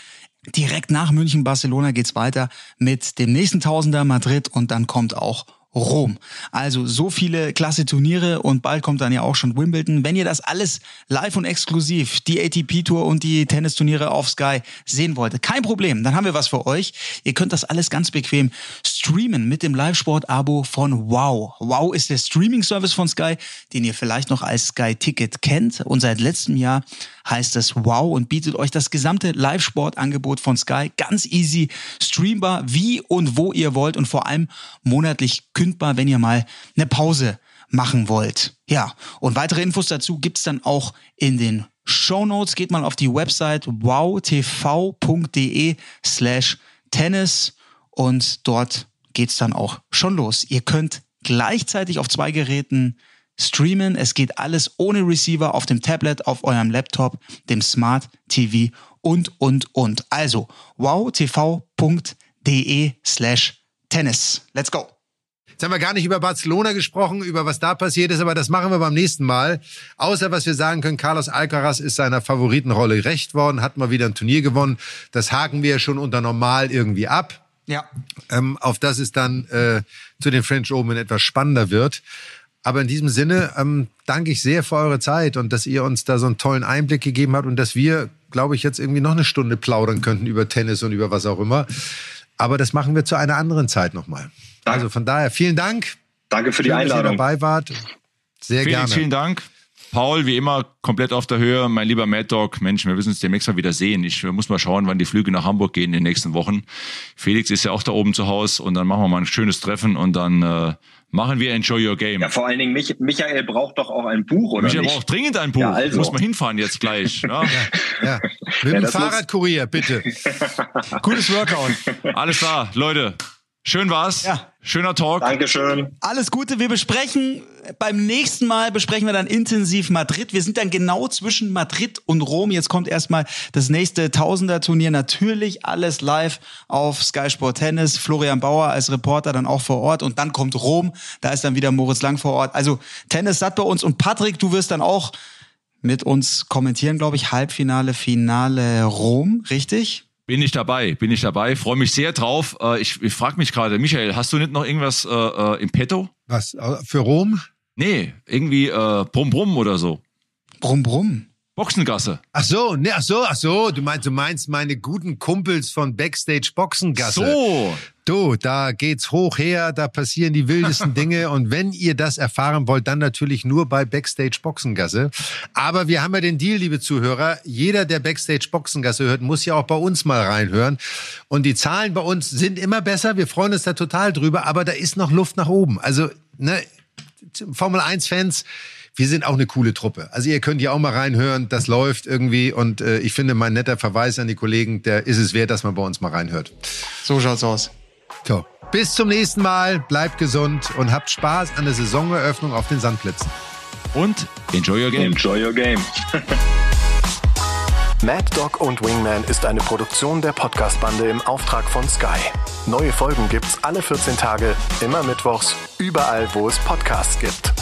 direkt nach München, Barcelona geht's weiter mit dem nächsten Tausender Madrid. Und dann kommt auch Rom. Also so viele klasse Turniere und bald kommt dann ja auch schon Wimbledon. Wenn ihr das alles live und exklusiv, die ATP Tour und die Tennisturniere auf Sky sehen wolltet, kein Problem, dann haben wir was für euch. Ihr könnt das alles ganz bequem streamen mit dem Live-Sport-Abo von Wow. Wow ist der Streaming-Service von Sky, den ihr vielleicht noch als Sky Ticket kennt und seit letztem Jahr heißt es Wow und bietet euch das gesamte Live-Sport-Angebot von Sky ganz easy streambar, wie und wo ihr wollt und vor allem monatlich kündbar, wenn ihr mal eine Pause machen wollt. Ja, und weitere Infos dazu gibt's dann auch in den Show Notes. Geht mal auf die Website wowtv.de slash tennis und dort geht's dann auch schon los. Ihr könnt gleichzeitig auf zwei Geräten streamen. Es geht alles ohne Receiver auf dem Tablet, auf eurem Laptop, dem Smart TV und, und, und. Also wowtv.de slash tennis. Let's go. Jetzt haben wir gar nicht über Barcelona gesprochen, über was da passiert ist, aber das machen wir beim nächsten Mal. Außer was wir sagen können, Carlos Alcaraz ist seiner Favoritenrolle recht worden, hat mal wieder ein Turnier gewonnen. Das haken wir schon unter normal irgendwie ab. Ja. Ähm, auf das es dann äh, zu den French Open etwas spannender wird. Aber in diesem Sinne ähm, danke ich sehr für eure Zeit und dass ihr uns da so einen tollen Einblick gegeben habt und dass wir, glaube ich, jetzt irgendwie noch eine Stunde plaudern könnten über Tennis und über was auch immer. Aber das machen wir zu einer anderen Zeit nochmal. Also von daher vielen Dank. Danke für die Schön, dass ihr Einladung. dabei wart. Sehr Felix, gerne. vielen Dank. Paul, wie immer, komplett auf der Höhe. Mein lieber Mad Dog, Mensch, wir müssen uns demnächst mal wieder sehen. Ich muss mal schauen, wann die Flüge nach Hamburg gehen in den nächsten Wochen. Felix ist ja auch da oben zu Hause und dann machen wir mal ein schönes Treffen und dann äh, machen wir Enjoy Your Game. Ja, vor allen Dingen, Mich Michael braucht doch auch ein Buch, oder Michael nicht? braucht dringend ein Buch. Ja, also. Muss man hinfahren jetzt gleich. Ja. Ja. Mit Ja, dem das muss- Fahrradkurier, bitte. Gutes Workout. Alles klar, Leute. Schön war's. Ja. Schöner Talk. Dankeschön. Alles Gute. Wir besprechen beim nächsten Mal besprechen wir dann intensiv Madrid. Wir sind dann genau zwischen Madrid und Rom. Jetzt kommt erstmal das nächste Tausender-Turnier. Natürlich alles live auf Sky Sport Tennis. Florian Bauer als Reporter dann auch vor Ort. Und dann kommt Rom. Da ist dann wieder Moritz Lang vor Ort. Also Tennis satt bei uns. Und Patrick, du wirst dann auch mit uns kommentieren, glaube ich. Halbfinale, Finale Rom. Richtig? Bin ich dabei, bin ich dabei. Freue mich sehr drauf. Äh, ich ich frage mich gerade, Michael, hast du nicht noch irgendwas äh, äh, im Petto? Was, für Rom? Nee, irgendwie äh, Brumm Brumm oder so. Brumm, brumm. Boxengasse. Ach so, ne, ach so, ach so, du meinst, du meinst meine guten Kumpels von Backstage Boxengasse. So, Du, da geht's hoch her, da passieren die wildesten Dinge und wenn ihr das erfahren wollt, dann natürlich nur bei Backstage Boxengasse. Aber wir haben ja den Deal, liebe Zuhörer, jeder, der Backstage Boxengasse hört, muss ja auch bei uns mal reinhören und die Zahlen bei uns sind immer besser, wir freuen uns da total drüber, aber da ist noch Luft nach oben. Also, ne, Formel 1 Fans, wir sind auch eine coole Truppe. Also ihr könnt ja auch mal reinhören, das läuft irgendwie und äh, ich finde, mein netter Verweis an die Kollegen, der ist es wert, dass man bei uns mal reinhört. So schaut's aus. So, bis zum nächsten Mal, bleibt gesund und habt Spaß an der Saisoneröffnung auf den Sandplätzen. und enjoy your game. Enjoy your game. Mad Dog und Wingman ist eine Produktion der Podcast-Bande im Auftrag von Sky. Neue Folgen gibt's alle 14 Tage, immer mittwochs, überall, wo es Podcasts gibt.